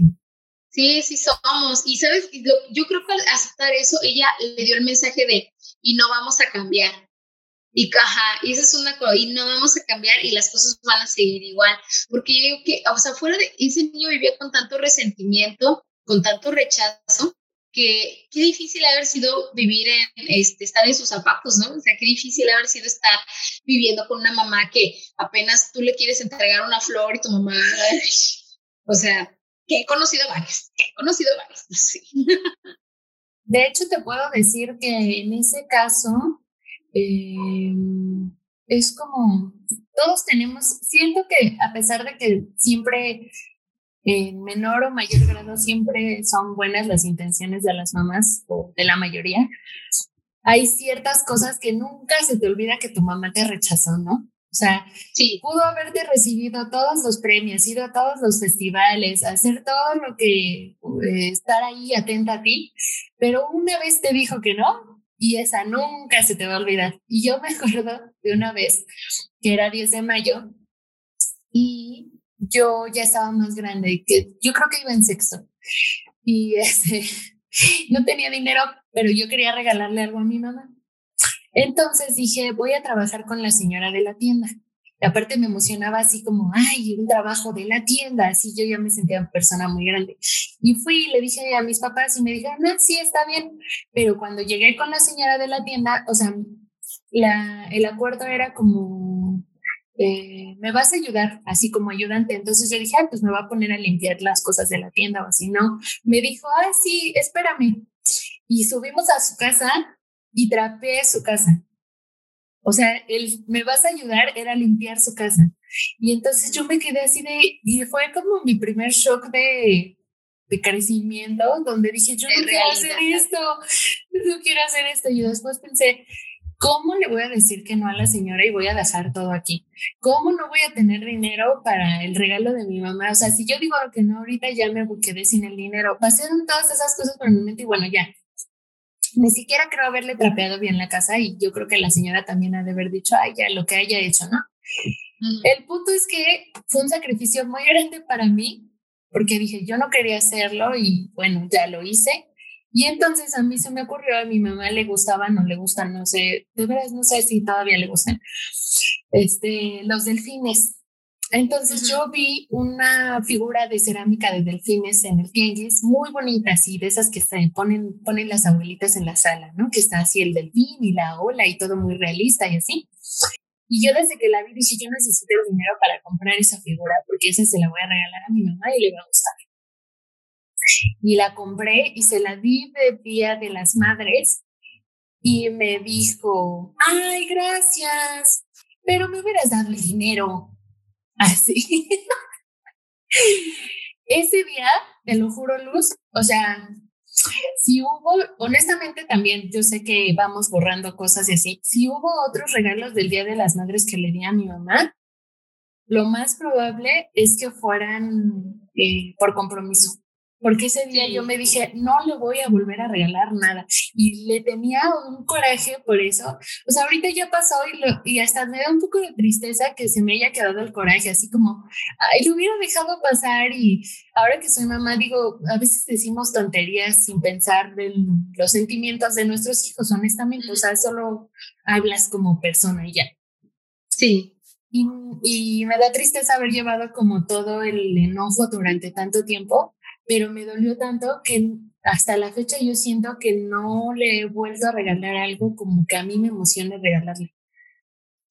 Sí, sí somos. Y sabes, yo creo que al aceptar eso, ella le dio el mensaje de, y no vamos a cambiar. Y caja, y esa es una cosa, y no vamos a cambiar y las cosas van a seguir igual. Porque yo digo que, o sea, fuera de ese niño vivía con tanto resentimiento, con tanto rechazo, que qué difícil haber sido vivir en, este, estar en sus zapatos, ¿no? O sea, qué difícil haber sido estar viviendo con una mamá que apenas tú le quieres entregar una flor y tu mamá, o sea, que he conocido varias, que he conocido varias, sí. De hecho, te puedo decir que en ese caso eh, es como, todos tenemos, siento que a pesar de que siempre en menor o mayor grado siempre son buenas las intenciones de las mamás o de la mayoría, hay ciertas cosas que nunca se te olvida que tu mamá te rechazó, ¿no? O sea, sí. pudo haberte recibido todos los premios, ido a todos los festivales, hacer todo lo que, eh, estar ahí atenta a ti, pero una vez te dijo que no y esa nunca se te va a olvidar. Y yo me acuerdo de una vez que era 10 de mayo y yo ya estaba más grande, que yo creo que iba en sexto y este, no tenía dinero, pero yo quería regalarle algo a mi mamá. Entonces dije, voy a trabajar con la señora de la tienda. Y aparte me emocionaba así como, ay, un trabajo de la tienda, así yo ya me sentía persona muy grande. Y fui y le dije a mis papás y me dijeron, no, sí, está bien. Pero cuando llegué con la señora de la tienda, o sea, la, el acuerdo era como, eh, me vas a ayudar, así como ayudante. Entonces yo dije, ah, pues me va a poner a limpiar las cosas de la tienda o así, ¿no? Me dijo, ah, sí, espérame. Y subimos a su casa y trapeé su casa. O sea, él, me vas a ayudar, era limpiar su casa. Y entonces yo me quedé así de, y fue como mi primer shock de, de crecimiento, donde dije, yo no quiero hacer esto, no quiero hacer esto. Y después pensé, ¿cómo le voy a decir que no a la señora y voy a dejar todo aquí? ¿Cómo no voy a tener dinero para el regalo de mi mamá? O sea, si yo digo que no, ahorita ya me quedé sin el dinero. Pasaron todas esas cosas por mi mente y bueno, ya, ni siquiera creo haberle trapeado bien la casa y yo creo que la señora también ha de haber dicho, ay, ya lo que haya hecho, ¿no? El punto es que fue un sacrificio muy grande para mí porque dije, yo no quería hacerlo y bueno, ya lo hice. Y entonces a mí se me ocurrió, a mi mamá le gustaba, no le gustan, no sé, de veras no sé si todavía le gustan, este, los delfines. Entonces yo vi una figura de cerámica de delfines en el tianguis, muy bonita, así, de esas que se ponen, ponen las abuelitas en la sala, ¿no? Que está así el delfín y la ola y todo muy realista y así. Y yo desde que la vi dije, yo necesito el dinero para comprar esa figura porque esa se la voy a regalar a mi mamá y le va a gustar. Y la compré y se la di de Día de las Madres y me dijo, ay, gracias, pero me hubieras dado el dinero. Así. Ese día, te lo juro, Luz, o sea, si hubo, honestamente también, yo sé que vamos borrando cosas y así, si hubo otros regalos del Día de las Madres que le di a mi mamá, lo más probable es que fueran eh, por compromiso porque ese día yo me dije, no le voy a volver a regalar nada. Y le tenía un coraje por eso. O sea, ahorita ya pasó y, y hasta me da un poco de tristeza que se me haya quedado el coraje, así como, ay, lo hubiera dejado pasar. Y ahora que soy mamá, digo, a veces decimos tonterías sin pensar en los sentimientos de nuestros hijos, honestamente. O sea, solo hablas como persona y ya. Sí. Y, y me da tristeza haber llevado como todo el enojo durante tanto tiempo pero me dolió tanto que hasta la fecha yo siento que no le he vuelto a regalar algo como que a mí me emociona regalarle.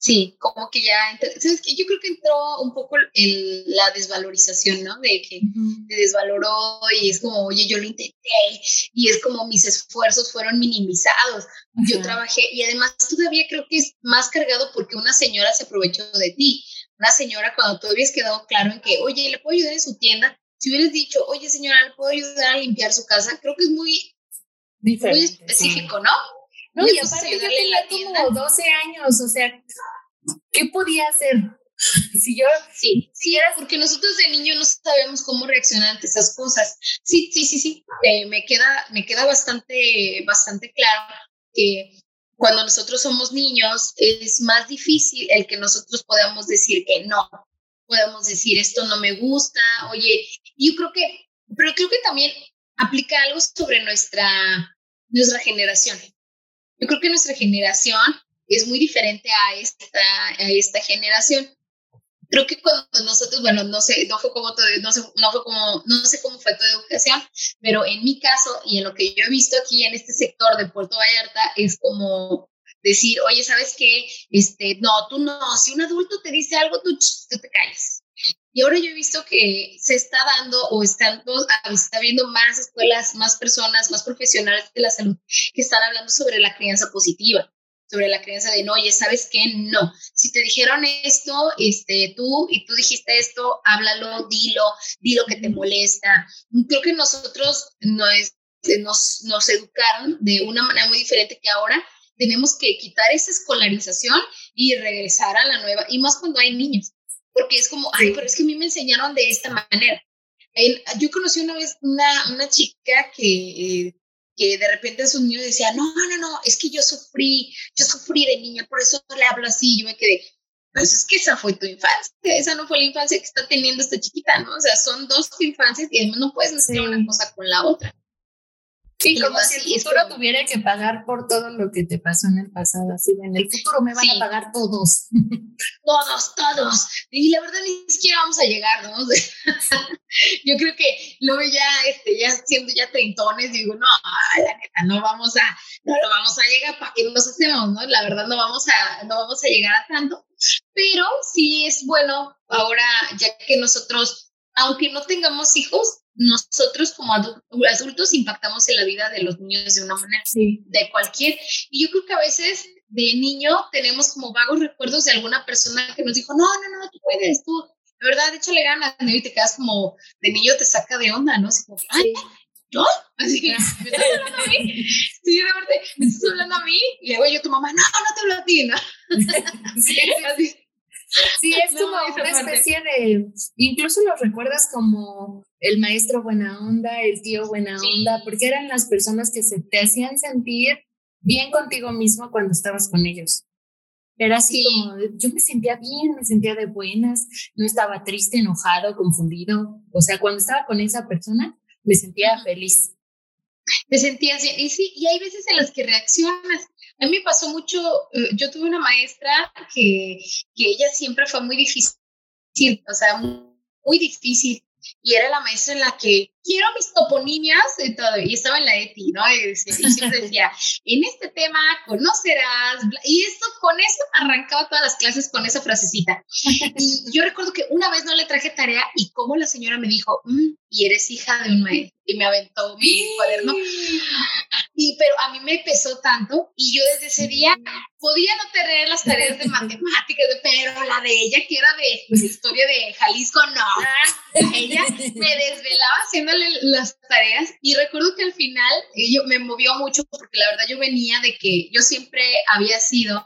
Sí, como que ya, ¿sabes que Yo creo que entró un poco el, la desvalorización, ¿no? De que te desvaloró y es como, oye, yo lo intenté y es como mis esfuerzos fueron minimizados. Yo trabajé y además todavía creo que es más cargado porque una señora se aprovechó de ti. Una señora cuando tú habías quedado claro en que, oye, ¿le puedo ayudar en su tienda? Si hubieras dicho, oye, señora, ¿le puedo ayudar a limpiar su casa? Creo que es muy, muy específico, ¿no? No, y aparte yo tenía como 12 años, o sea, ¿qué podía hacer? Si yo, sí, sí, era porque nosotros de niño no sabemos cómo reaccionar ante esas cosas. Sí, sí, sí, sí, eh, me queda, me queda bastante, bastante claro que cuando nosotros somos niños es más difícil el que nosotros podamos decir que no, podamos decir esto no me gusta, oye, yo creo que, pero creo que también aplica algo sobre nuestra, nuestra generación. Yo creo que nuestra generación es muy diferente a esta, a esta generación. Creo que cuando nosotros, bueno, no sé, no fue como, no sé, no fue como, no sé cómo fue tu educación, pero en mi caso y en lo que yo he visto aquí en este sector de Puerto Vallarta es como decir, oye, ¿sabes qué? Este, no, tú no, si un adulto te dice algo, tú, tú te calles. Y ahora yo he visto que se está dando o están, está viendo más escuelas, más personas, más profesionales de la salud que están hablando sobre la crianza positiva, sobre la crianza de no, oye, ¿sabes qué? No. Si te dijeron esto, este, tú y tú dijiste esto, háblalo, dilo, dilo que te molesta. Creo que nosotros no es, nos, nos educaron de una manera muy diferente que ahora tenemos que quitar esa escolarización y regresar a la nueva, y más cuando hay niños porque es como, ay, pero es que a mí me enseñaron de esta manera. yo conocí una vez una, una chica que, que de repente a sus niños decía, no, no, no, es que yo sufrí, yo sufrí de niña, por eso le hablo así. Yo me quedé, pues es que esa fue tu infancia, esa no fue la infancia que está teniendo esta chiquita, ¿no? O sea, son dos infancias y además no puedes mezclar una cosa con la otra. Sí, como si el futuro tuviera que pagar por todo lo que te pasó en el pasado. Así en el futuro me van a pagar todos. Todos, todos. Y la verdad ni siquiera vamos a llegar, ¿no? yo creo que luego ya, este, ya siendo ya treintones, digo, no, la neta, no vamos a, no lo vamos a llegar, ¿para qué nos hacemos, no? La verdad no vamos a, no vamos a llegar a tanto. Pero sí es bueno ahora, ya que nosotros, aunque no tengamos hijos, nosotros como adultos impactamos en la vida de los niños de una manera, de cualquier. Y yo creo que a veces de niño tenemos como vagos recuerdos de alguna persona que nos dijo, no, no, no, tú puedes, tú, de verdad, échale ganas, y te quedas como, de niño te saca de onda, ¿no? Así como, ay, ¿no? Así, ¿me estás hablando a mí? Sí, de verdad, ¿me estás hablando a mí? Y luego yo, tu mamá, no, no te hablo a ti, ¿no? Sí, así. Sí, es como una especie de, incluso los recuerdas como el maestro buena onda, el tío buena onda, porque eran las personas que se te hacían sentir bien contigo mismo cuando estabas con ellos. Era así como, yo me sentía bien, me sentía de buenas, no estaba triste, enojado, confundido. O sea, cuando estaba con esa persona, me sentía feliz. Me sentía así, y sí, y hay veces en las que reaccionas. A mí me pasó mucho, eh, yo tuve una maestra que, que ella siempre fue muy difícil, o sea, muy difícil y era la maestra en la que quiero mis toponimias y todo, y estaba en la ETI, ¿no? Y, siempre decía, en este tema conocerás, y esto, con eso arrancaba todas las clases con esa frasecita. Y yo recuerdo que una vez no le traje tarea y como la señora me dijo, mm, y eres hija de un maestro, y me aventó mi cuaderno. Y, pero a mí me pesó tanto, y yo desde ese día podía no tener las tareas de matemáticas, pero la de ella, que era de, historia de Jalisco, no. Ah. Ella me desvelaba haciéndole las tareas y recuerdo que al final yo, me movió mucho porque la verdad yo venía de que yo siempre había sido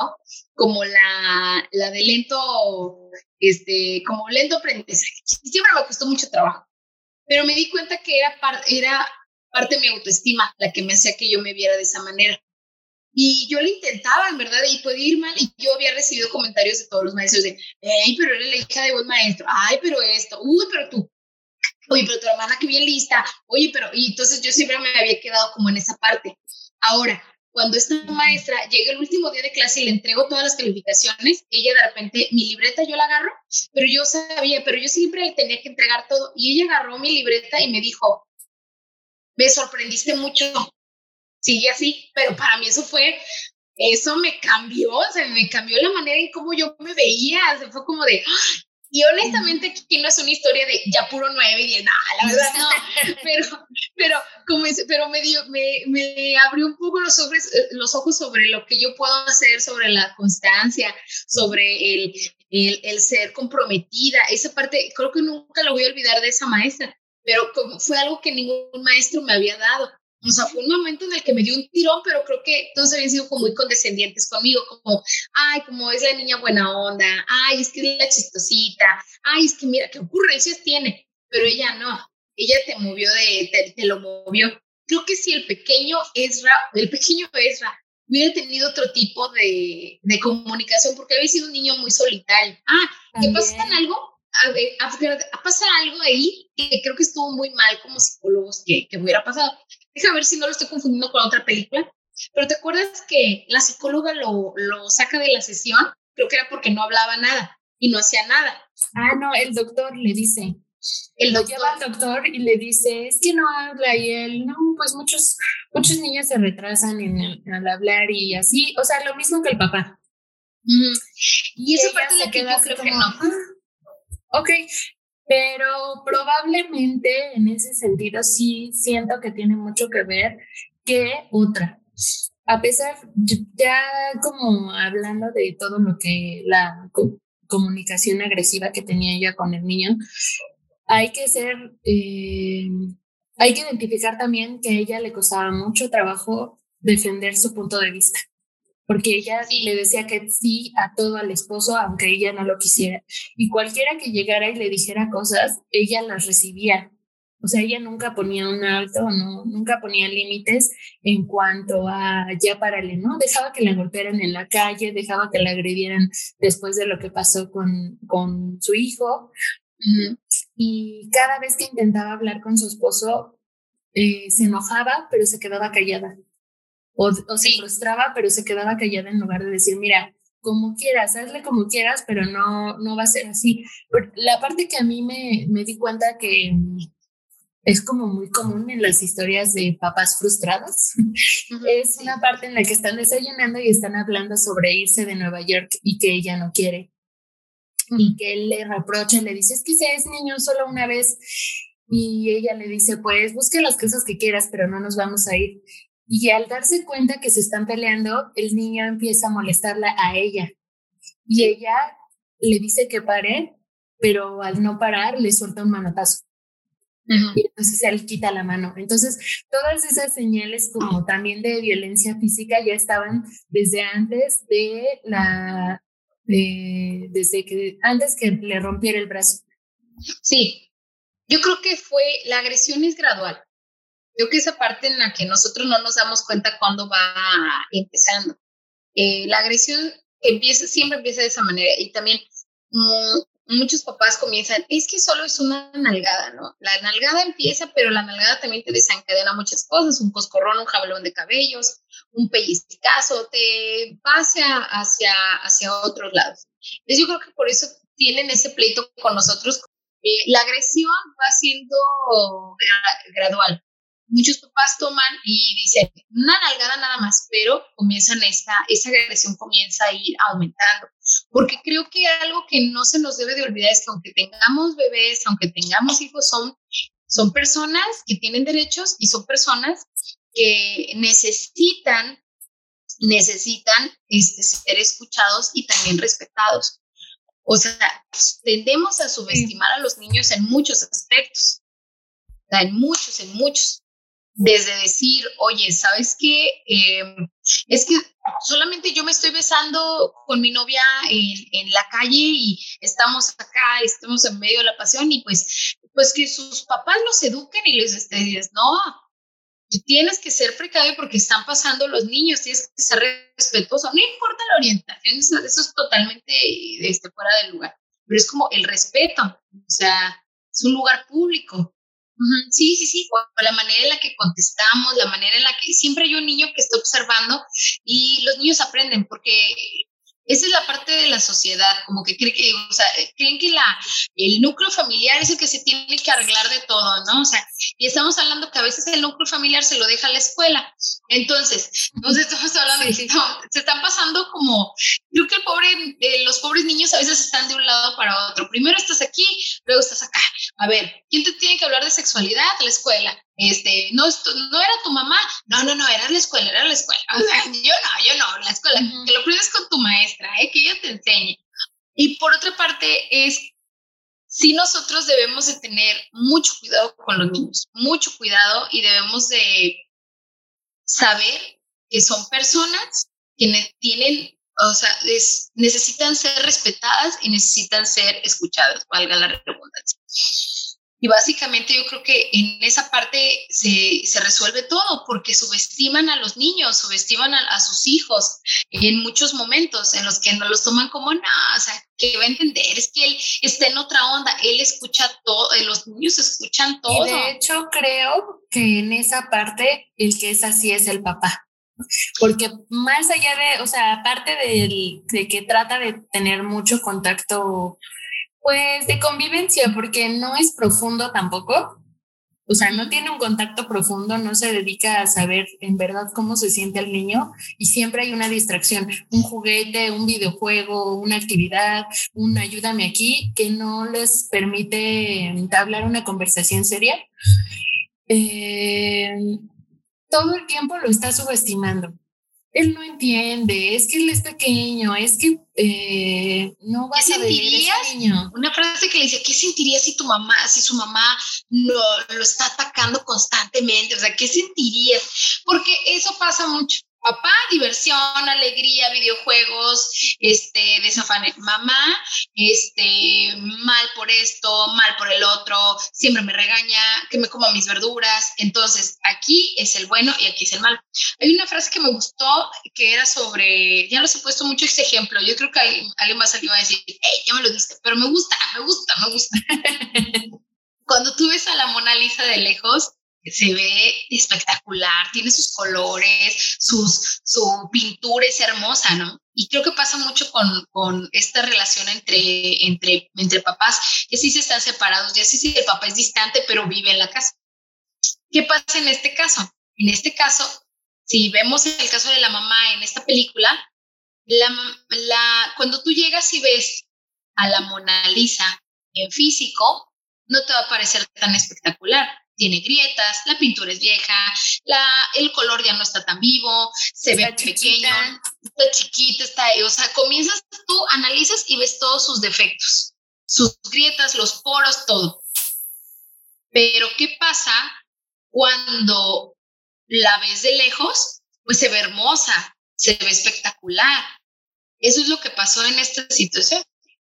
como la, la de lento, este, como lento aprendizaje. Siempre me costó mucho trabajo, pero me di cuenta que era, era parte de mi autoestima la que me hacía que yo me viera de esa manera. Y yo lo intentaba, en verdad, y podía ir mal. Y yo había recibido comentarios de todos los maestros de, ay, pero eres la hija de un maestro, ay, pero esto, uy, pero tú, oye, pero tu hermana que bien lista, oye, pero, y entonces yo siempre me había quedado como en esa parte. Ahora, cuando esta maestra llega el último día de clase y le entrego todas las calificaciones, ella de repente, mi libreta yo la agarro, pero yo sabía, pero yo siempre tenía que entregar todo, y ella agarró mi libreta y me dijo, me sorprendiste mucho. Sigue así, pero para mí eso fue, eso me cambió, o sea, me cambió la manera en cómo yo me veía, se fue como de, y honestamente aquí no es una historia de ya puro nueve y diez, nada, la verdad no, pero, pero, como pero me, dio, me, me abrió un poco los ojos, eh, los ojos sobre lo que yo puedo hacer, sobre la constancia, sobre el, el, el ser comprometida, esa parte, creo que nunca lo voy a olvidar de esa maestra, pero como fue algo que ningún maestro me había dado. O sea, fue un momento en el que me dio un tirón, pero creo que todos habían sido como muy condescendientes conmigo, como, ay, como es la niña buena onda, ay, es que es la chistosita, ay, es que mira, qué ocurrencias tiene, pero ella no, ella te movió de, te, te lo movió. Creo que si el pequeño Ezra, el pequeño Ezra hubiera tenido otro tipo de, de comunicación, porque había sido un niño muy solitario. Ah, ¿qué pasa en algo? A a, pasar algo ahí que creo que estuvo muy mal como psicólogos que, que hubiera pasado. Deja ver si no lo estoy confundiendo con otra película. Pero ¿te acuerdas que la psicóloga lo, lo saca de la sesión? Creo que era porque no hablaba nada y no hacía nada. Ah, no, el doctor le dice. El lo lleva al doctor y le dice, es que no habla y él, no, pues muchos, muchos niños se retrasan en al hablar y así, o sea, lo mismo que el papá. Y esa parte la que yo creo que no. Ok, pero probablemente en ese sentido sí siento que tiene mucho que ver que otra. A pesar, ya como hablando de todo lo que la comunicación agresiva que tenía ella con el niño, hay que ser, eh, hay que identificar también que a ella le costaba mucho trabajo defender su punto de vista porque ella le decía que sí a todo al esposo, aunque ella no lo quisiera. Y cualquiera que llegara y le dijera cosas, ella las recibía. O sea, ella nunca ponía un alto, no, nunca ponía límites en cuanto a ya pararle, ¿no? Dejaba que la golpearan en la calle, dejaba que la agredieran después de lo que pasó con, con su hijo. Y cada vez que intentaba hablar con su esposo, eh, se enojaba, pero se quedaba callada o, se frustraba, pero se quedaba callada en lugar de decir, mira, como quieras, hazle como quieras, pero no, no va a ser así. La parte que a mí me, me di cuenta que es como muy común en las historias de papás frustrados. es una parte en la que están desayunando y están hablando sobre irse de Nueva York y que ella no quiere. Y que él le reprocha, le dice, es que se es niño solo una vez. Y ella le dice, pues busque las cosas que quieras, pero no nos vamos a ir. Y al darse cuenta que se están peleando, el niño empieza a molestarla a ella. Y ella le dice que pare, pero al no parar le suelta un manotazo. Y entonces él quita la mano. Entonces, todas esas señales como también de violencia física ya estaban desde antes de la, desde que, antes que le rompiera el brazo. Sí, yo creo que fue, la agresión es gradual. Creo que esa parte en la que nosotros no nos damos cuenta cuando va empezando. Eh, la agresión empieza, siempre empieza de esa manera y también mm, muchos papás comienzan, es que solo es una nalgada, ¿no? La nalgada empieza, pero la nalgada también te desencadena muchas cosas, un coscorrón, un jabalón de cabellos, un pellizcazo, te va hacia, hacia, otros lados. Entonces yo creo que por eso tienen ese pleito con nosotros. Eh, la agresión va siendo gradual muchos papás toman y dicen una nalgada nada más, pero comienzan esta, esa agresión comienza a ir aumentando. Porque creo que algo que no se nos debe de olvidar es que aunque tengamos bebés, aunque tengamos hijos, son, son personas que tienen derechos y son personas que necesitan, necesitan este, ser escuchados y también respetados. O sea, tendemos a subestimar a los niños en muchos aspectos. en muchos, en muchos desde decir, oye, ¿sabes qué? Em, es que solamente yo me estoy besando con mi novia en, la calle y estamos acá, estamos en medio de la pasión y pues, pues que sus papás los eduquen y les estés, no, tienes que ser precavido porque están pasando los niños, tienes que ser respetuoso, no importa la orientación, eso, es totalmente este, fuera del lugar, pero es como el respeto, o sea, es un lugar público, Sí, sí, sí, la manera en la que contestamos, la manera en la que siempre hay un niño que está observando y los niños aprenden porque esa es la parte de la sociedad, como que, creen que, o sea, creen que la, el núcleo familiar es el que se tiene que arreglar de todo, ¿no? O sea, y estamos hablando que a veces el núcleo familiar se lo deja a la escuela. Entonces, nos estamos hablando de que se están pasando como, creo que el pobre, eh, los pobres niños a veces están de un lado para otro. Primero estás aquí, luego estás acá. A ver, ¿quién te tiene que hablar de sexualidad? La escuela este, no, no era tu mamá, no, no, no, era la escuela, era la escuela. O sea, yo no, yo no, la escuela, que lo aprendes con tu maestra, ¿eh? que ella te enseñe. Y por otra parte es, sí nosotros debemos de tener mucho cuidado con los niños, mucho cuidado y debemos de saber que son personas que tienen, o sea, necesitan ser respetadas y necesitan ser escuchadas, valga la redundancia. Y básicamente yo creo que en esa parte se, se resuelve todo, porque subestiman a los niños, subestiman a, sus hijos en muchos momentos en los que no los toman como nada, o sea, que va a entender, es que él está en otra onda, él escucha todo, eh, los niños escuchan todo. Y de hecho creo que en esa parte el que es así es el papá. Porque más allá de, o sea, aparte de que trata de tener mucho contacto pues de convivencia, porque no es profundo tampoco. O sea, no tiene un contacto profundo, no se dedica a saber en verdad cómo se siente el niño y siempre hay una distracción, un juguete, un videojuego, una actividad, un ayúdame aquí que no les permite entablar una conversación seria. Eh, todo el tiempo lo está subestimando él no entiende, es que él es pequeño, es que eh, no va a sentirías? niño. Una frase que le dice, ¿qué sentirías si tu mamá, si su mamá lo, lo está atacando constantemente? O sea, ¿qué sentirías? Porque eso pasa mucho papá, diversión, alegría, videojuegos, este, desafane. Mamá, este, mal por esto, mal por el otro, siempre me regaña, que me coma mis verduras. Entonces, aquí es el bueno y aquí es el malo. Hay una frase que me gustó que era sobre, ya los he puesto mucho este ejemplo. Yo creo que alguien, alguien más salió a decir, hey, ya me lo diste, pero me gusta, me gusta, me gusta. Cuando tú ves a la Mona Lisa de lejos, se ve espectacular, tiene sus colores, sus, su pintura es hermosa, ¿no? Y creo que pasa mucho con, con esta relación entre, entre, entre papás, que sí se están separados, ya sí, sí, el papá es distante, pero vive en la casa. ¿Qué pasa en este caso? En este caso, si vemos el caso de la mamá en esta película, la, la, cuando tú llegas y ves a la Mona Lisa en físico, no te va a parecer tan espectacular tiene grietas, la pintura es vieja, la, el color ya no está tan vivo, se ve pequeño, está chiquita, está, o sea, comienzas tú, analizas y ves todos sus defectos, sus grietas, los poros, todo. Pero ¿qué pasa cuando la ves de lejos? Pues se ve hermosa, se ve espectacular. Eso es lo que pasó en esta situación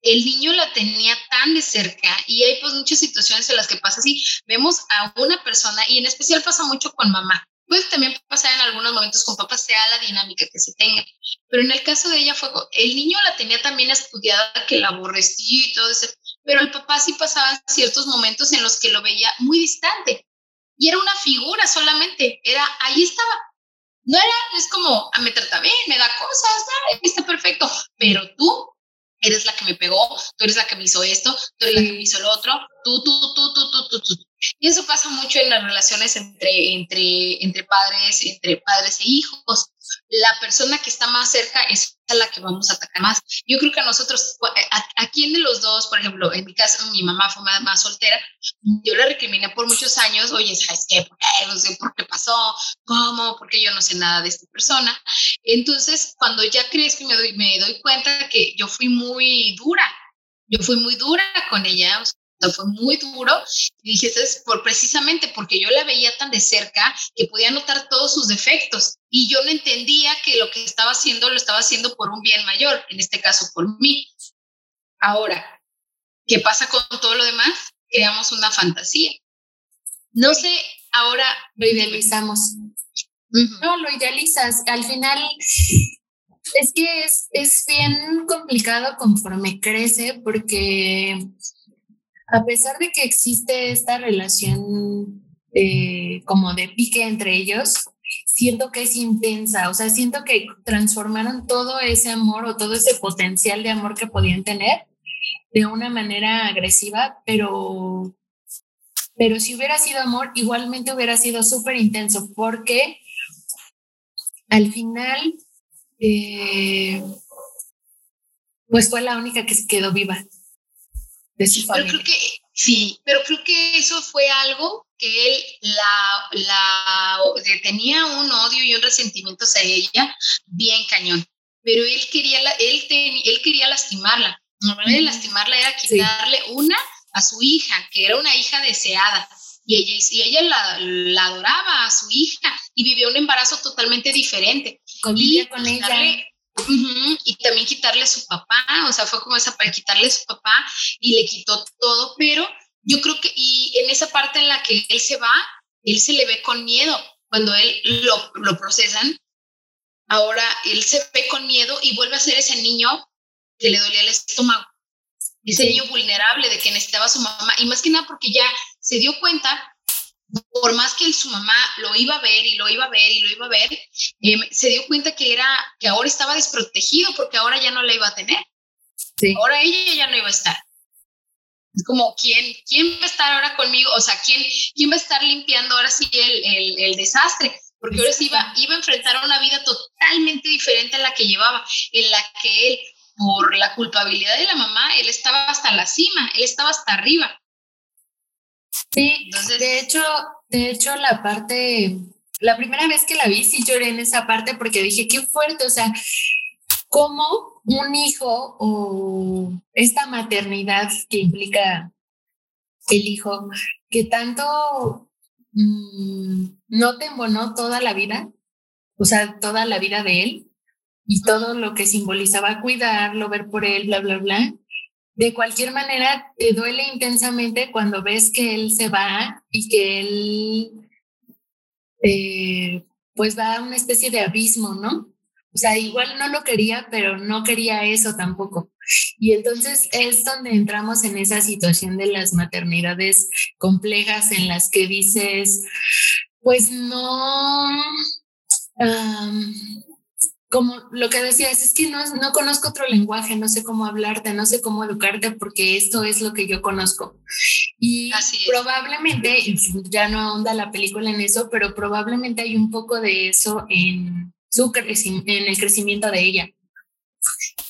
el niño la tenía tan de cerca y hay pues muchas situaciones en las que pasa así. Vemos a una persona y en especial pasa mucho con mamá. Puede también pasar en algunos momentos con papá, sea la dinámica que se tenga. Pero en el caso de ella fue, el niño la tenía también estudiada, que la aborrecía y todo eso, pero el papá sí pasaba ciertos momentos en los que lo veía muy distante. Y era una figura solamente, era, ahí estaba. No era, es como, a me trata bien, me da cosas, está perfecto, pero tú eres la que me pegó, tú eres la que me hizo esto, tú eres la que me hizo lo otro, tú, tú, tú, tú, tú, tú, tú. Y eso pasa mucho en las relaciones entre, entre, entre padres, entre padres e hijos. La persona que está más cerca es a la que vamos a atacar más. Yo creo que a nosotros, a, quién de los dos, por ejemplo, en mi caso, mi mamá fue más, soltera, yo la recriminé por muchos años, oye, ¿sabes qué? ¿Por qué? No sé por qué pasó, cómo, porque yo no sé nada de esta persona. Entonces, cuando ya crezco y me doy, me doy cuenta que yo fui muy dura, yo fui muy dura con ella, fue muy duro. Y dije, es por precisamente porque yo la veía tan de cerca que podía notar todos sus defectos. Y yo no entendía que lo que estaba haciendo lo estaba haciendo por un bien mayor, en este caso por mí. Ahora, ¿qué pasa con todo lo demás? Creamos una fantasía. No sé, ahora lo idealizamos. No, lo idealizas. Al final es que es, es bien complicado conforme crece porque a pesar de que existe esta relación eh, como de pique entre ellos, siento que es intensa, o sea, siento que transformaron todo ese amor o todo ese potencial de amor que podían tener de una manera agresiva, pero, pero si hubiera sido amor, igualmente hubiera sido súper intenso, porque al final, eh, pues fue la única que se quedó viva de su familia. Pero creo que, sí, pero creo que eso fue algo que él la, la tenía un odio y un resentimiento hacia ella bien cañón, pero él quería, él, él quería lastimarla. La manera de lastimarla era quitarle una a su hija, que era una hija deseada. Y ella, y ella la, la adoraba a su hija y vivió un embarazo totalmente diferente. Convivía con ella. Y también quitarle a su papá, o sea, fue como esa para quitarle a su papá y le quitó todo, pero yo creo que, y en esa parte en la que él se va, él se le ve con miedo. Cuando él lo, lo procesan, ahora él se ve con miedo y vuelve a ser ese niño que le dolía el estómago. Ese niño vulnerable de que necesitaba a su mamá. Y más que nada porque ya se dio cuenta, por más que su mamá lo iba a ver y lo iba a ver y lo iba a ver, em, se dio cuenta que era, que ahora estaba desprotegido porque ahora ya no la iba a tener. Ahora ella ya no iba a estar. Es como, ¿quién, ¿quién va a estar ahora conmigo? O sea, ¿quién, quién va a estar limpiando ahora sí el, el, el desastre? Porque ahora sí iba, iba a enfrentar una vida totalmente diferente a la que llevaba, en la que él, por la culpabilidad de la mamá, él estaba hasta la cima, él estaba hasta arriba. Sí, Entonces, de hecho, de hecho la parte, la primera vez que la vi, sí lloré en esa parte porque dije, qué fuerte, o sea, cómo un hijo o esta maternidad que implica el hijo, que tanto mm, no te embonó toda la vida, o sea, toda la vida de él y todo lo que simbolizaba cuidarlo, ver por él, bla, bla, bla. De cualquier manera, te duele intensamente cuando ves que él se va y que él, eh, pues va a una especie de abismo, ¿no? O sea, igual no lo quería, pero no quería eso tampoco. Y entonces es donde entramos en esa situación de las maternidades complejas en las que dices, pues no, como lo que decías, es que no, no conozco otro lenguaje, no sé cómo hablarte, no sé cómo educarte, porque esto es lo que yo conozco. Y probablemente, ya no onda la película en eso, pero probablemente hay un poco de eso en en el crecimiento de ella.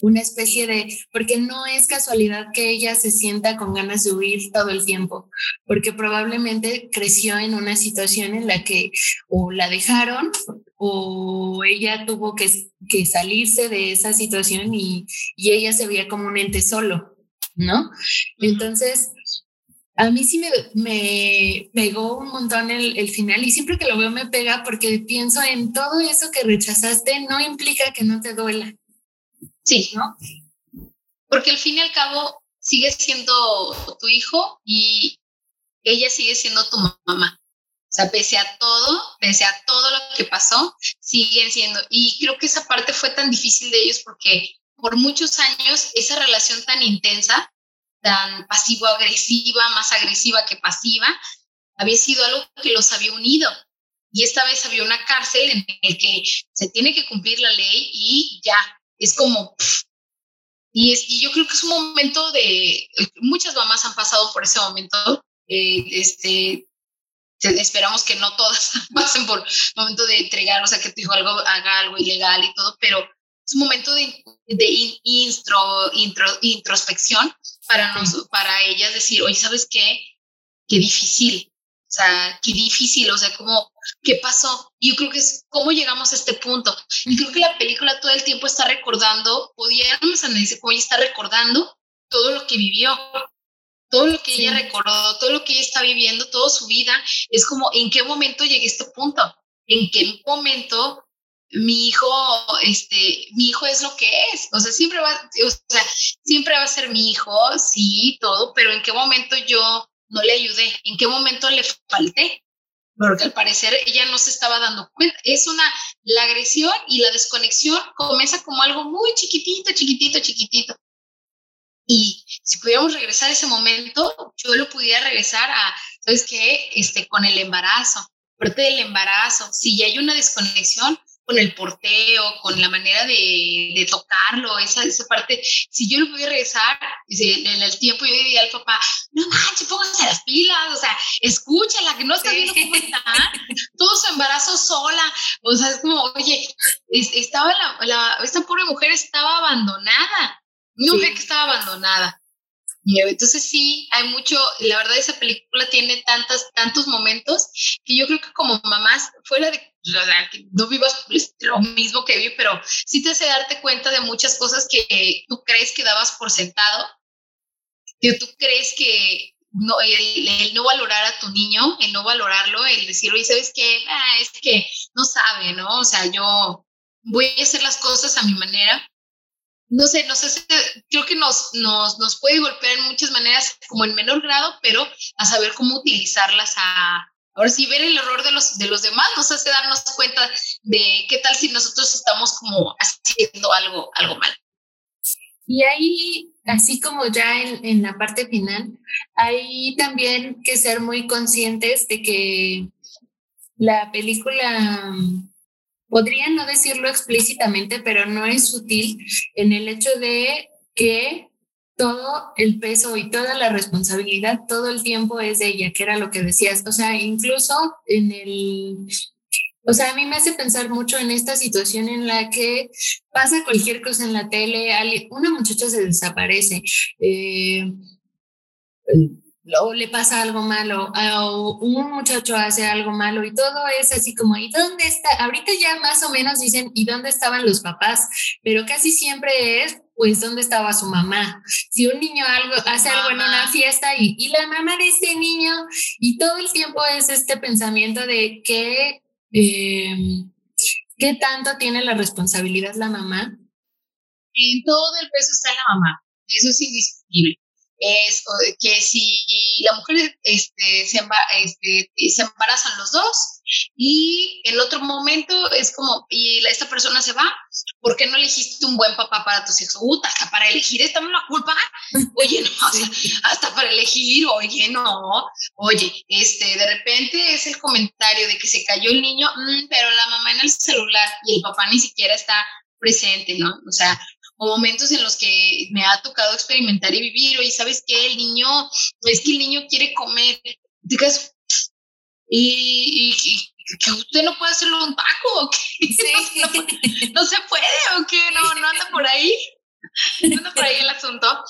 Una especie de, porque no es casualidad que ella se sienta con ganas de huir todo el tiempo, porque probablemente creció en una situación en la que o la dejaron o ella tuvo que, que salirse de esa situación y, y ella se veía como un ente solo, ¿no? Entonces, a mí sí me, me pegó un montón el, el, final y siempre que lo veo me pega porque pienso en todo eso que rechazaste no implica que no te duela. Sí, ¿no? Porque al fin y al cabo sigue siendo tu hijo y ella sigue siendo tu mamá. O sea, pese a todo, pese a todo lo que pasó, siguen siendo. Y creo que esa parte fue tan difícil de ellos porque por muchos años esa relación tan intensa tan pasivo-agresiva, más agresiva que pasiva, había sido algo que los había unido. Y esta vez había una cárcel en el que se tiene que cumplir la ley y ya, es como... Y, es, y yo creo que es un momento de... Muchas mamás han pasado por ese momento. Eh, este, esperamos que no todas pasen por el momento de entregar, o sea, que tu hijo algo, haga algo ilegal y todo, pero es un momento de, de intro, intro, introspección para, nos, para ellas decir, oye, ¿sabes qué? Qué difícil, sea, qué difícil, o sea, como, ¿qué pasó? Y yo creo que es cómo llegamos a este punto. Y creo que la película todo el tiempo está recordando, pudiéramos analizar cómo ella está recordando todo lo que vivió, todo lo que ella recordó, todo lo que ella está viviendo, toda su vida, es como, ¿en qué momento llegué a este punto? ¿En qué momento mi hijo, este, mi hijo es lo que es, o sea, siempre va, o sea, siempre va a ser mi hijo, sí, todo, pero ¿en qué momento yo no le ayudé? ¿En qué momento le falté? Porque al parecer ella no se estaba dando cuenta. Es una, la agresión y la desconexión comienza como algo muy chiquitito, chiquitito, chiquitito. Y si pudiéramos regresar a ese momento, yo lo pudiera regresar a, ¿sabes qué? Este, con el embarazo parte del embarazo, si ya hay una desconexión, con el porteo, con la manera de, de tocarlo, esa, esa parte. Si yo le voy a regresar, en el tiempo yo diría al papá, no manches, póngase las pilas, o sea, escúchala, que no está viendo cómo está, todo su embarazo sola, o sea, es como, oye, estaba la, la, esta pobre mujer estaba abandonada, una mujer que estaba abandonada. Entonces sí, hay mucho, la verdad esa película tiene tantas, tantos momentos que yo creo que como mamás, fuera de que no vivas lo mismo que vi, pero sí te hace darte cuenta de muchas cosas que tú crees que dabas por sentado, que tú crees que no, el, no valorar a tu niño, el no valorarlo, el decir, oye, ¿sabes qué? Ah, es que no sabe, ¿no? O sea, yo voy a hacer las cosas a mi manera. No sé, no sé, creo que nos, nos, nos puede golpear en muchas maneras, como en menor grado, pero a saber cómo utilizarlas a, Ahora sí, ver el error de los, de los demás nos hace darnos cuenta de qué tal si nosotros estamos como haciendo algo, algo mal. Y ahí, así como ya en, en la parte final, hay también que ser muy conscientes de que la película podría no decirlo explícitamente, pero no es sutil en el hecho de que todo el peso y toda la responsabilidad todo el tiempo es de ella, que era lo que decías. O sea, incluso en el... O sea, a mí me hace pensar mucho en esta situación en la que pasa cualquier cosa en la tele, una muchacha se desaparece, eh, o le pasa algo malo, o un muchacho hace algo malo y todo es así como, ¿y dónde está? Ahorita ya más o menos dicen, ¿y dónde estaban los papás? Pero casi siempre es, pues dónde estaba su mamá. Si un niño algo, hace algo en una fiesta y, y, la mamá de ese niño, y todo el tiempo es este pensamiento de que, em, ¿qué tanto tiene la responsabilidad la mamá? En todo el peso está la mamá, eso es indiscutible es que si la mujer este, se, este, se embarazan los dos y el otro momento es como, y esta persona se va, ¿por qué no elegiste un buen papá para tus hijos? Uh, hasta para elegir esta la culpa. Oye, no, hasta para elegir, oye, no, oye, este, de repente es el comentario de que se cayó el niño, mm, pero la mamá en el celular y el papá ni siquiera está presente, ¿no? O sea, o momentos en los que me ha tocado experimentar y vivir, oye, ¿sabes qué? El niño, es que el niño quiere comer, digas, y, y, que usted no puede hacerlo un taco, ¿o qué? No, se puede, ¿o qué? No, no anda por ahí, no anda por ahí el asunto.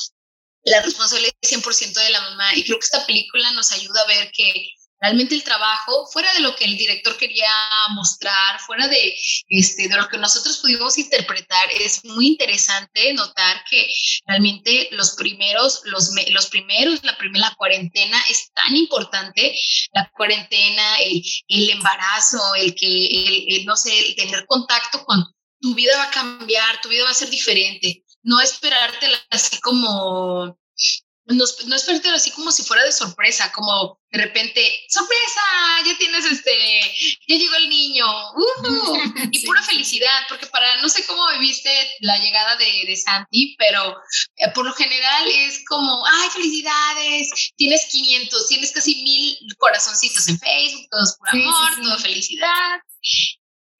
La responsabilidad es 100% de la mamá y creo que esta película nos ayuda a ver que realmente el trabajo, fuera de lo que el director quería mostrar, fuera de, este, de lo que nosotros pudimos interpretar, es muy interesante notar que realmente los primeros, los, los primeros, la primera cuarentena es tan importante, la cuarentena, el, el embarazo, el que, el, no sé, el tener contacto con tu vida va a cambiar, tu vida va a ser diferente, no esperarte así como no, no es así como si fuera de sorpresa, como de repente, sorpresa, ya tienes este, ya llegó el niño, y pura felicidad, porque para, no sé cómo viviste la llegada de, de Santi, pero eh, por lo general es como, ay, felicidades, tienes 500, tienes casi mil corazoncitos en Facebook, todos por amor, toda felicidad.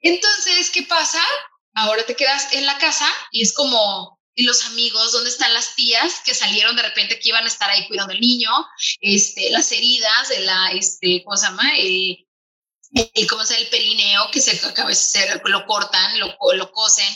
Entonces, ¿qué pasa? Ahora te quedas en la casa y es como, y los amigos, dónde están las tías que salieron de repente que iban a estar ahí cuidando al niño, este, las heridas de la, este, ¿cómo se llama? El, el, ¿cómo se llama? El perineo, que se, a veces lo cortan, lo, lo cosen,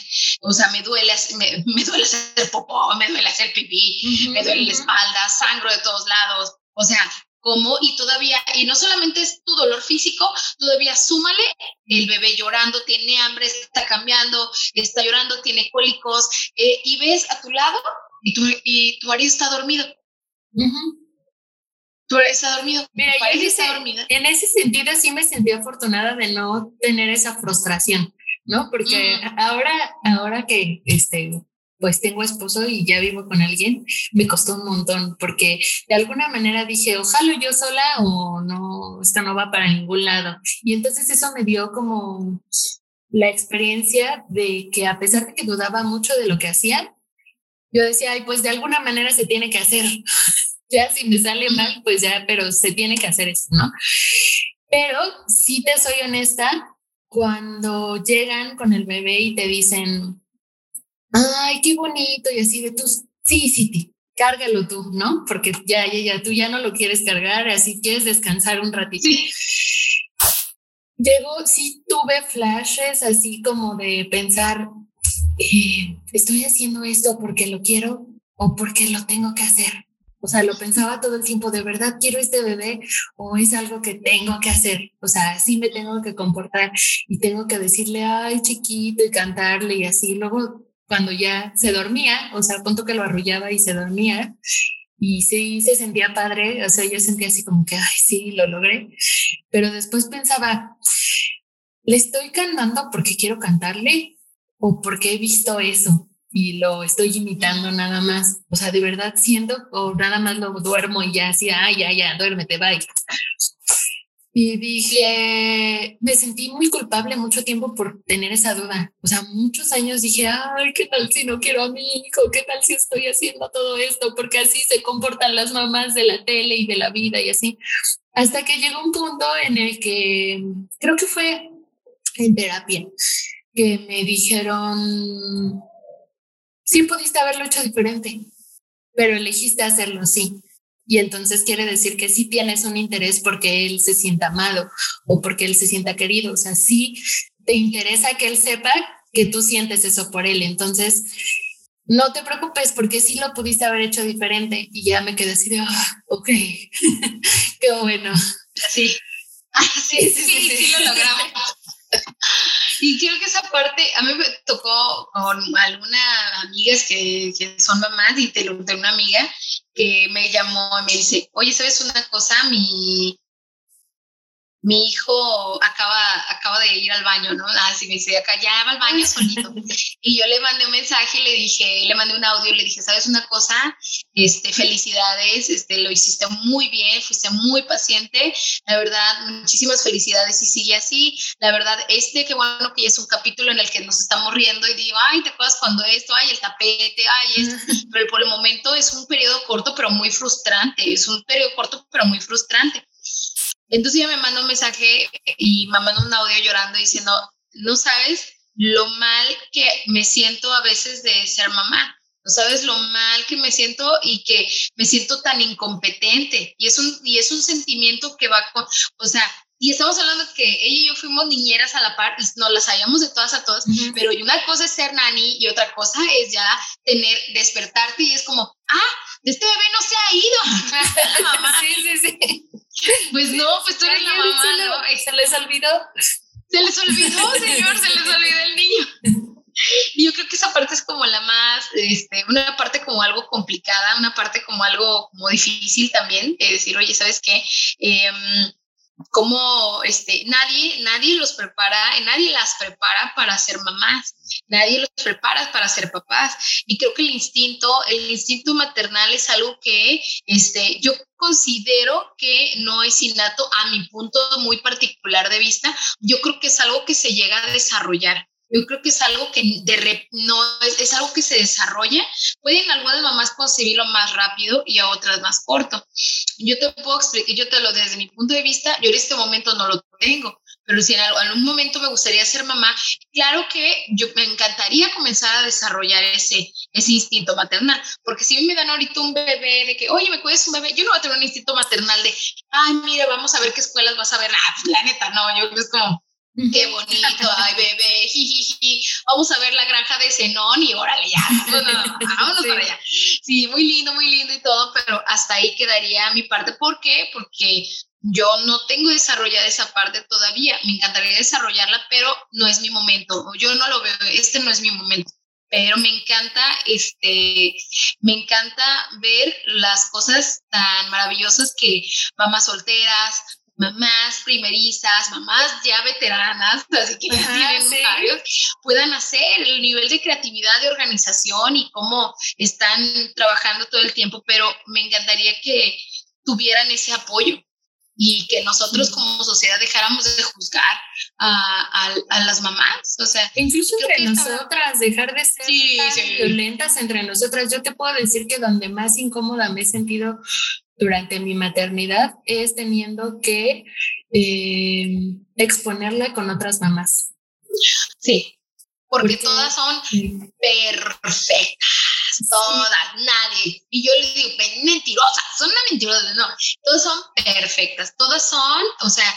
o sea, me duele, me, me duele hacer popó, me duele hacer pipí, me duele la espalda, sangro de todos lados, o sea, como y todavía, y no solamente es tu dolor físico, todavía súmale el bebé llorando, tiene hambre, está cambiando, está llorando, tiene cólicos, eh, y ves a tu lado y tu, y tu marido está dormido. Tu marido está dormido. Mira, está dormida. En ese sentido sí me sentí afortunada de no tener esa frustración, ¿no? Porque ahora, ahora que este, pues tengo esposo y ya vivo con alguien, me costó un montón porque de alguna manera dije, ojalá yo sola o no, esto no va para ningún lado. Y entonces eso me dio como la experiencia de que a pesar de que dudaba mucho de lo que hacía, yo decía, ay, pues de alguna manera se tiene que hacer. ya si me sale mal, pues ya, pero se tiene que hacer eso, ¿no? Pero si te soy honesta, cuando llegan con el bebé y te dicen, ay, qué bonito, y así de tus, sí, sí, sí, cárgalo tú, ¿no? Porque ya, ya, ya, tú ya no lo quieres cargar, así quieres descansar un ratito. Sí. Llegó, sí tuve flashes así como de pensar, eh, estoy haciendo esto porque lo quiero o porque lo tengo que hacer. O sea, lo pensaba todo el tiempo, ¿de verdad quiero este bebé o es algo que tengo que hacer? O sea, sí me tengo que comportar y tengo que decirle, ay, chiquito, y cantarle y así. Luego, cuando ya se dormía, o sea, punto que lo arrullaba y se dormía, y sí se sentía padre, o sea, yo sentía así como que, ay, sí, lo logré. Pero después pensaba, ¿le estoy cantando porque quiero cantarle o porque he visto eso? y lo estoy imitando nada más. O sea, de verdad siento o nada más lo duermo y ya así, ay, ya, ya, duérmete, bye. Y dije, me sentí muy culpable mucho tiempo por tener esa duda. O sea, muchos años dije, ay, ¿qué tal si no quiero a mi hijo? ¿Qué tal si estoy haciendo todo esto? Porque así se comportan las mamás de la tele y de la vida y así. Hasta que llegó un punto en el que creo que fue en terapia, que me dijeron, sí pudiste haberlo hecho diferente, pero elegiste hacerlo así. Y entonces quiere decir que sí tienes un interés porque él se sienta amado o porque él se sienta querido. O sea, sí te interesa que él sepa que tú sientes eso por él. Entonces, no te preocupes porque sí lo pudiste haber hecho diferente. Y ya me quedé así de, ah, ok, qué bueno. Sí. sí, sí, sí, sí, lo logramos. Y creo que esa parte, a mí me tocó con algunas amigas que, son mamás y te lo de una amiga me llamó y me dice, oye, ¿sabes una cosa? Mi, mi hijo acaba, acaba de ir al baño, ¿no? Así me dice, acá ya va al baño solito. Y yo le mandé un mensaje, le dije, le mandé un audio, le dije, ¿sabes una cosa? Este, felicidades, este, lo hiciste muy bien, fuiste muy paciente, la verdad, muchísimas felicidades y sigue así. La verdad, este, qué bueno que es un capítulo en el que nos estamos riendo y digo, ay, ¿te acuerdas cuando esto? Ay, el tapete, ay, esto. Pero por el momento es un periodo corto, pero muy frustrante, es un periodo corto, pero muy frustrante entonces ella me manda un mensaje y me manda un audio llorando diciendo, no sabes lo mal que me siento a veces de ser mamá. No sabes lo mal que me siento y que me siento tan incompetente. Y es un, y es un sentimiento que va con, o sea, y estamos hablando que ella y yo fuimos niñeras a la par y nos las sabíamos de todas a todas, pero una cosa es ser nani y otra cosa es ya tener, despertarte y es como, ah, este bebé no se ha ido. sí, sí, sí. Pues no, pues tú eres la mamá, ¿no? ¿Se les olvidó? Se les olvidó, señor, se les olvidó el niño. Y yo creo que esa parte es como la más, este, una parte como algo complicada, una parte como algo como difícil también, de decir, oye, ¿sabes qué? Eh, como este, nadie, nadie los prepara, nadie las prepara para ser mamás, nadie los prepara para ser papás. Y creo que el instinto, el instinto maternal es algo que este, yo considero que no es innato a mi punto muy particular de vista. Yo creo que es algo que se llega a desarrollar. Yo creo que es algo que de no es, es, algo que se desarrolla. Pueden algunas mamás concebirlo más rápido y a otras más corto. Yo te puedo explicar, yo te lo desde mi punto de vista, yo en este momento no lo tengo, pero si en algún momento me gustaría ser mamá, claro que yo me encantaría comenzar a desarrollar ese, ese instinto maternal, porque si me dan ahorita un bebé de que, oye, me cuides un bebé, yo no voy a tener un instinto maternal de, ay, mira, vamos a ver qué escuelas vas a ver. Ah, pues la neta, no, yo es como, Qué bonito, ay bebé, jijiji. Vamos a ver la granja de Zenón y órale ya, vámonos para allá. Sí, muy lindo, muy lindo y todo, pero hasta ahí quedaría mi parte. ¿Por qué? Porque yo no tengo desarrollada esa parte todavía. Me encantaría desarrollarla, pero no es mi momento. Yo no lo veo, este no es mi momento. Pero me encanta, este, me encanta ver las cosas tan maravillosas que mamás solteras, mamás primerizas, mamás ya veteranas, así que tienen varios, puedan hacer el nivel de creatividad, de organización y cómo están trabajando todo el tiempo, pero me encantaría que tuvieran ese apoyo y que nosotros como sociedad dejáramos de juzgar a, a, las mamás, o sea, incluso entre nosotras, dejar de ser violentas entre nosotras. Yo te puedo decir que donde más incómoda me he sentido durante mi maternidad es teniendo que eh, exponerla con otras mamás. Sí, porque, todas son perfectas, todas, nadie. Y yo les digo, mentirosas, son una mentirosas, no, todas son perfectas, todas son, o sea,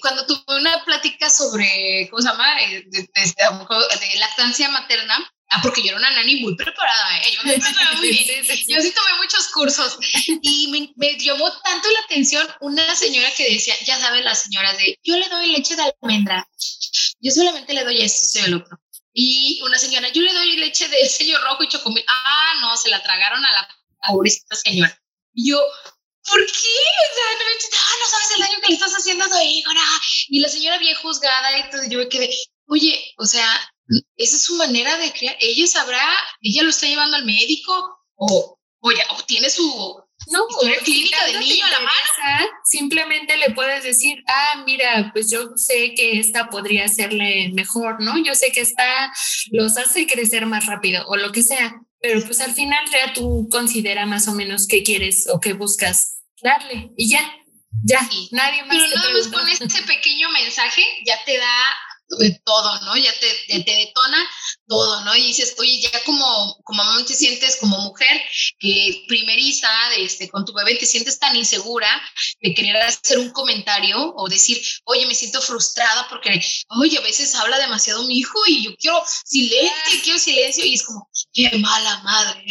cuando tuve una plática sobre, ¿cómo se llama? Eh, de, de lactancia materna, Ah, porque yo era una nani muy preparada, ¿eh? yo, muy bien. yo sí tomé muchos cursos y me, me, llamó tanto la atención una señora que decía, ya sabes, las señoras de, yo le doy leche de almendra, yo solamente le doy esto, soy el otro. Y una señora, yo le doy leche de sello rojo y chocomil. Ah, no, se la tragaron a la pobrecita señora. Y yo, ¿por qué? O sea, no, ah, no sabes el daño que le estás haciendo a tu hijo. Y la señora bien juzgada y todo, yo me quedé, oye, o sea, esa es su manera de crear. Ella sabrá, ella lo está llevando al médico o, o, ya, o tiene su no, clínica del niño a la mano. Simplemente le puedes decir, ah, mira, pues yo sé que esta podría serle mejor, ¿no? Yo sé que esta los hace crecer más rápido o lo que sea, pero pues al final ya tú considera más o menos qué quieres o qué buscas darle y ya, ya, nadie más. Pero nada más con este pequeño mensaje ya te da todo, ¿no? Ya te, te, detona todo, ¿no? Y dices, oye, ya como, como mamá te sientes como mujer que primeriza, este, con tu bebé, te sientes tan insegura de querer hacer un comentario o decir, oye, me siento frustrada porque, oye, a veces habla demasiado mi hijo y yo quiero silencio, quiero silencio y es como, qué mala madre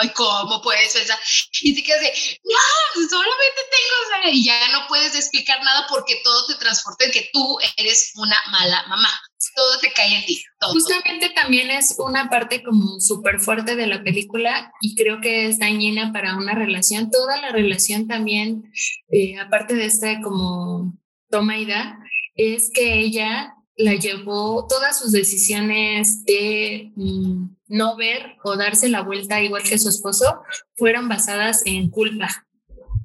ay, ¿cómo puedes pensar? Y te quedas de, no, solamente tengo, y ya no puedes explicar nada porque todo te transporta en que tú eres una mala mamá. Todo te cae en ti. Justamente también es una parte como súper fuerte de la película y creo que es dañina para una relación. Toda la relación también, eh, aparte de este como toma y da, es que ella la llevó, todas sus decisiones de mm, no ver o darse la vuelta igual que su esposo fueron basadas en culpa.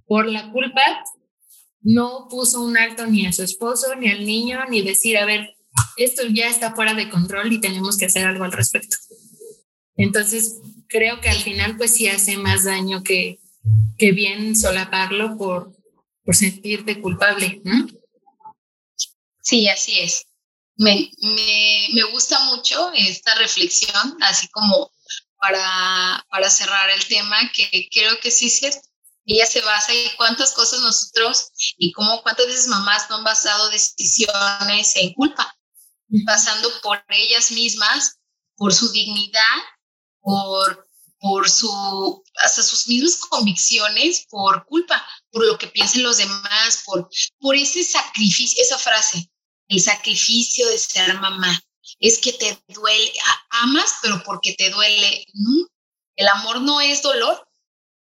Por la culpa no puso un alto ni a su esposo, ni al niño, ni decir, a ver, esto ya está fuera de control y tenemos que hacer algo al respecto. Entonces, creo que al final pues sí hace más daño que, que bien solaparlo por, por sentirte culpable. Sí, así es. Me, me, me, gusta mucho esta reflexión, así como para, para cerrar el tema, que creo que sí es cierto ella se basa en cuántas cosas nosotros y cómo cuántas veces mamás no han basado decisiones en culpa, pasando por ellas mismas, por su dignidad, por, por su, hasta sus mismas convicciones, por culpa, por lo que piensen los demás, por, por ese sacrificio, esa frase, el sacrificio de ser mamá. Es que te duele, amas, pero porque te duele. El amor no es dolor,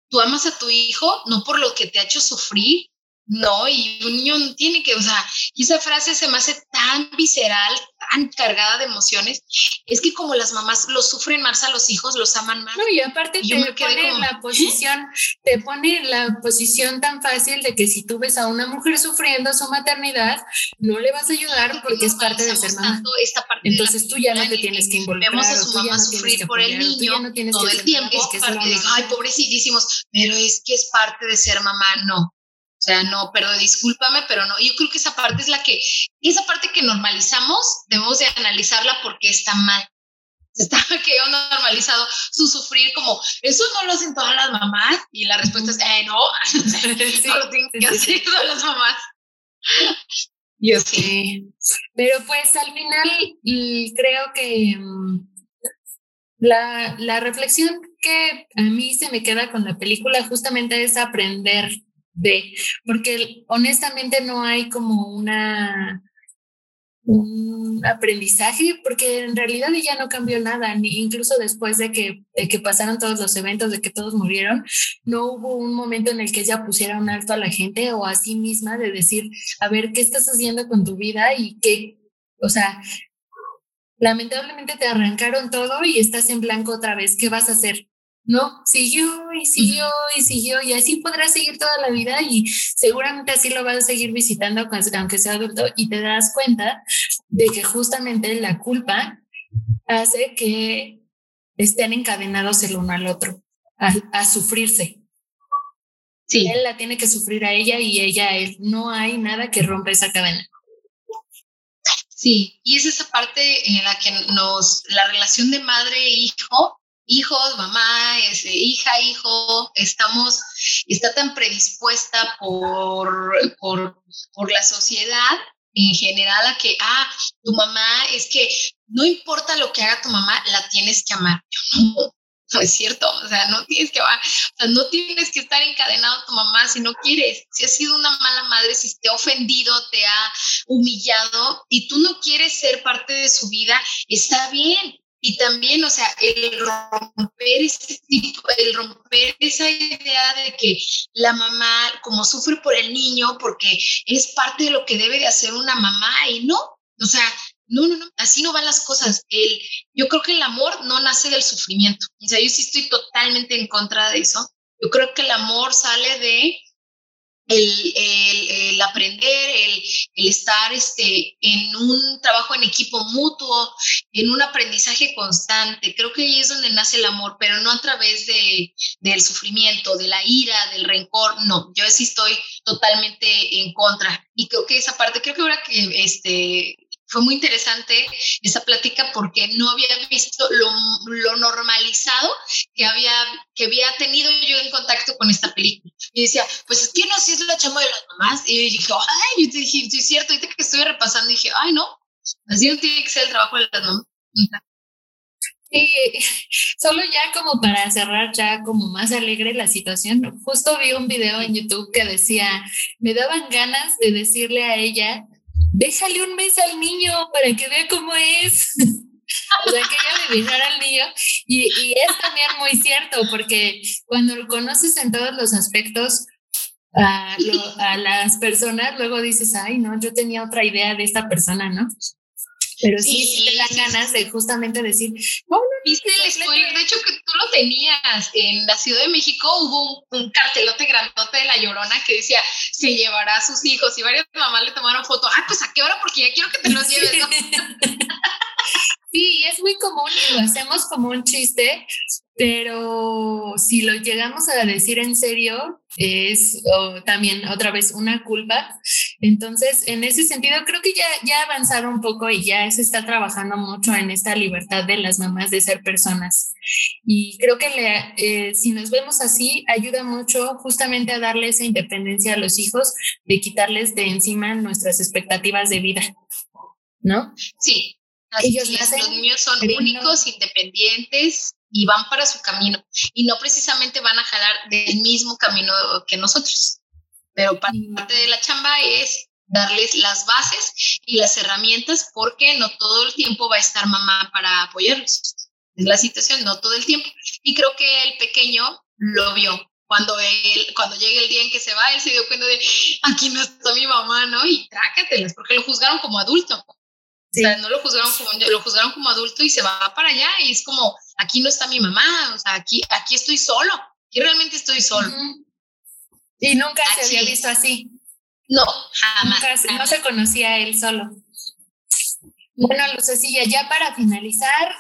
tú amas a tu hijo no por lo que te ha hecho sufrir, no, y un niño tiene que, o sea, y esa frase se me hace tan visceral, tan cargada de emociones, es que como las mamás lo sufren más a los hijos, los aman más. No, y aparte te pone en la posición, te pone en la posición tan fácil de que si tú ves a una mujer sufriendo su maternidad, no le vas a ayudar porque es parte de ser mamá. Esta parte Entonces tú ya no te tienes que involucrar. Vemos a su mamá sufrir por el niño no todo el tiempo, es que parte de, ay, pobrecitísimos, pero es que es parte de ser mamá, no sea, no, pero discúlpame, pero no. Yo creo que esa parte es la que, esa parte que normalizamos, debemos de analizarla porque está mal. Está que yo normalizado su sufrir como, eso no lo hacen todas las mamás. Y la respuesta es, eh, no, sí, no lo tienen que hacer todas las mamás. Yo sí. Pero pues al final creo que mm, la, la reflexión que a mí se me queda con la película justamente es aprender de, porque honestamente no hay como una un aprendizaje, porque en realidad ella no cambió nada, ni incluso después de que, de que pasaron todos los eventos, de que todos murieron, no hubo un momento en el que ella pusiera un alto a la gente o a sí misma de decir, a ver, ¿qué estás haciendo con tu vida? Y qué, o sea, lamentablemente te arrancaron todo y estás en blanco otra vez, ¿qué vas a hacer? ¿No? Siguió y siguió y siguió y así podrás seguir toda la vida y seguramente así lo vas a seguir visitando aunque sea adulto y te das cuenta de que justamente la culpa hace que estén encadenados el uno al otro, a, sufrirse. Sí. Él la tiene que sufrir a ella y ella a él. No hay nada que rompa esa cadena. Sí, y es esa parte en la que nos, la relación de madre-hijo, hijos, mamá, ese, hija, hijo, estamos, está tan predispuesta por, por, por la sociedad en general a que, ah, tu mamá es que no importa lo que haga tu mamá, la tienes que amar. No, es cierto, o sea, no tienes que, o sea, no tienes que estar encadenado a tu mamá si no quieres. Si has sido una mala madre, si te ha ofendido, te ha humillado y tú no quieres ser parte de su vida, está bien. Y también, o sea, el romper ese tipo, el romper esa idea de que la mamá, como sufre por el niño, porque es parte de lo que debe de hacer una mamá, y no, o sea, no, no, no, así no van las cosas. El, yo creo que el amor no nace del sufrimiento. O sea, yo sí estoy totalmente en contra de eso. Yo creo que el amor sale de el, el, aprender, el, el, estar este, en un trabajo en equipo mutuo, en un aprendizaje constante. Creo que ahí es donde nace el amor, pero no a través de, del sufrimiento, de la ira, del rencor. No, yo sí estoy totalmente en contra. Y creo que esa parte, creo que ahora que este, fue muy interesante esa plática porque no había visto lo, lo, normalizado que había, que había tenido yo en contacto con esta película. Y decía, pues es que no, si es la chama de las mamás. Y yo dije, ay, yo te dije, sí es cierto, ahorita que estoy repasando, dije, ay, no, así no tiene que ser el trabajo de las mamás. Sí, solo ya como para cerrar ya como más alegre la situación, justo vi un video en YouTube que decía, me daban ganas de decirle a ella déjale un mes al niño para que vea cómo es. o sea, que ella dejara al niño. Y, y, es también muy cierto, porque cuando lo conoces en todos los aspectos a, a las personas, luego dices, ay, no, yo tenía otra idea de esta persona, ¿no? Pero sí, sí, te dan ganas de justamente decir, no, no, viste el spoiler, de hecho que tú lo tenías, en la Ciudad de México hubo un, cartelote grandote de La Llorona que decía, se llevará a sus hijos y varias mamás le tomaron foto, ah, pues a qué hora, porque ya quiero que te los lleves, Sí, es muy común y lo hacemos como un chiste, pero si lo llegamos a decir en serio, es también otra vez una culpa. Entonces, en ese sentido, creo que ya, ya avanzaron un poco y ya se está trabajando mucho en esta libertad de las mamás de ser personas. Y creo que le, eh, si nos vemos así, ayuda mucho justamente a darle esa independencia a los hijos, de quitarles de encima nuestras expectativas de vida. ¿No? Sí, ellos los niños son únicos, independientes y van para su camino y no precisamente van a jalar del mismo camino que nosotros. Pero parte de la chamba es darles las bases y las herramientas porque no todo el tiempo va a estar mamá para apoyarlos. Es la situación, no todo el tiempo. Y creo que el pequeño lo vio. Cuando él, cuando llegue el día en que se va, él se dio cuenta de aquí no está mi mamá, ¿no? Y trácatelas, porque lo juzgaron como adulto. O sea, no lo juzgaron como lo juzgaron como adulto y se va para allá y es como, aquí no está mi mamá, o sea, aquí, aquí estoy solo, aquí realmente estoy solo. Y nunca se había visto así. No, jamás, No se conocía él solo. Bueno, Lucecilla, ya para finalizar,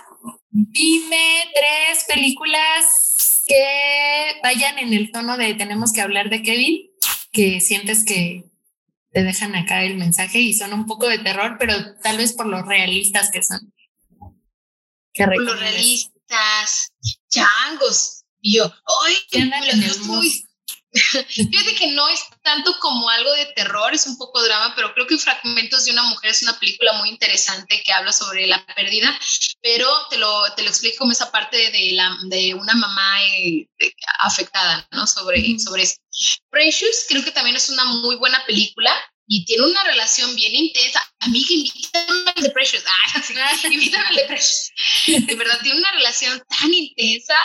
dime tres películas que vayan en el tono de tenemos que hablar de Kevin, que sientes que te dejan acá el mensaje y son un poco de terror, pero tal vez por los realistas que son. por los realistas, changos. Y yo, ¡ay! Muy, Fíjate que no es tanto como algo de terror, es un poco drama, pero creo que Fragmentos de una mujer es una película muy interesante que habla sobre la pérdida, pero te lo, te lo explico como esa parte de, la, de una mamá eh, afectada, ¿no? Sobre, sobre eso. Precious creo que también es una muy buena película y tiene una relación bien intensa. Amiga, invítame al de Precious. Ah, sí, al de Precious. De verdad, tiene una relación tan intensa,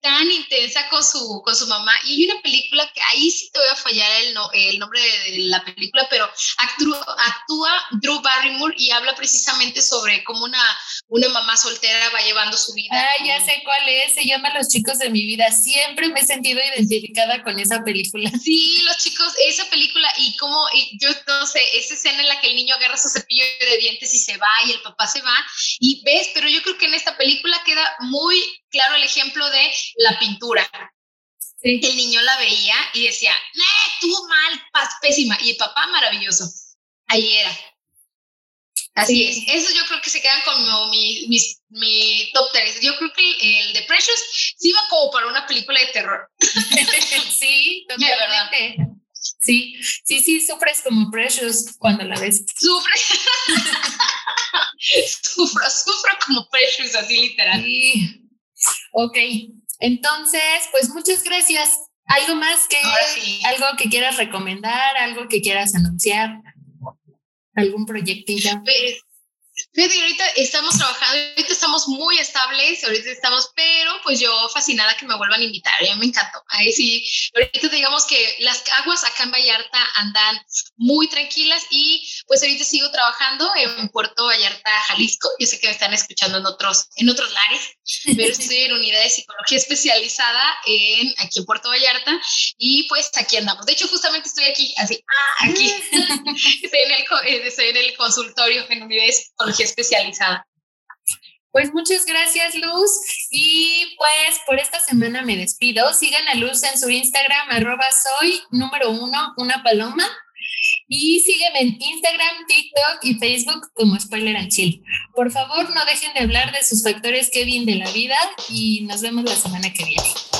tan intensa con su, con su mamá. Y hay una película que ahí sí te voy a fallar el, no, el nombre de, la película, pero actúa, actúa Drew Barrymore y habla precisamente sobre cómo una, una mamá soltera va llevando su vida. Ah, ya sé cuál es. Se llama Los chicos de mi vida. Siempre me he sentido identificada con esa película. Sí, los chicos, esa película y cómo y yo no sé, esa escena en la que el niño agarra su cepillo de dientes y se va y el papá se va y ves, pero yo creo que en esta película queda muy claro el ejemplo de la pintura. el niño la veía y decía, ¡Eh, tuvo mal, pésima! Y el papá, maravilloso. Ahí era. Así es. Eso yo creo que se quedan como mi, mi, top 3. Yo creo que el de Precious sí va como para una película de terror. sí, totalmente. Sí, sí, sí, sufres como Precious cuando la ves. Sufre. sufro, sufro como Precious, así literal. Sí. Ok, entonces, pues muchas gracias. ¿Algo más que, algo que quieras recomendar, algo que quieras anunciar? ¿Algún proyectillo? Pues, Fíjate, ahorita estamos trabajando, ahorita estamos muy estables, ahorita estamos, pero pues yo fascinada que me vuelvan a invitar, a mí me encantó. Ahí sí, ahorita digamos que las aguas acá en Vallarta andan muy tranquilas y pues ahorita sigo trabajando en Puerto Vallarta, Jalisco. Yo sé que me están escuchando en otros, en otros lares, pero estoy en unidad de psicología especializada en, aquí en Puerto Vallarta y pues aquí andamos. De hecho, justamente estoy aquí, así, ah, aquí, estoy, en el, eh, estoy en el consultorio en unidad de especializada. Pues muchas gracias, Luz. Y pues por esta semana me despido. Sigan a Luz en su Instagram, arroba soy número uno, una paloma. Y sígueme en Instagram, TikTok y Facebook como Spoiler and Chill. Por favor, no dejen de hablar de sus factores Kevin de la vida y nos vemos la semana que viene.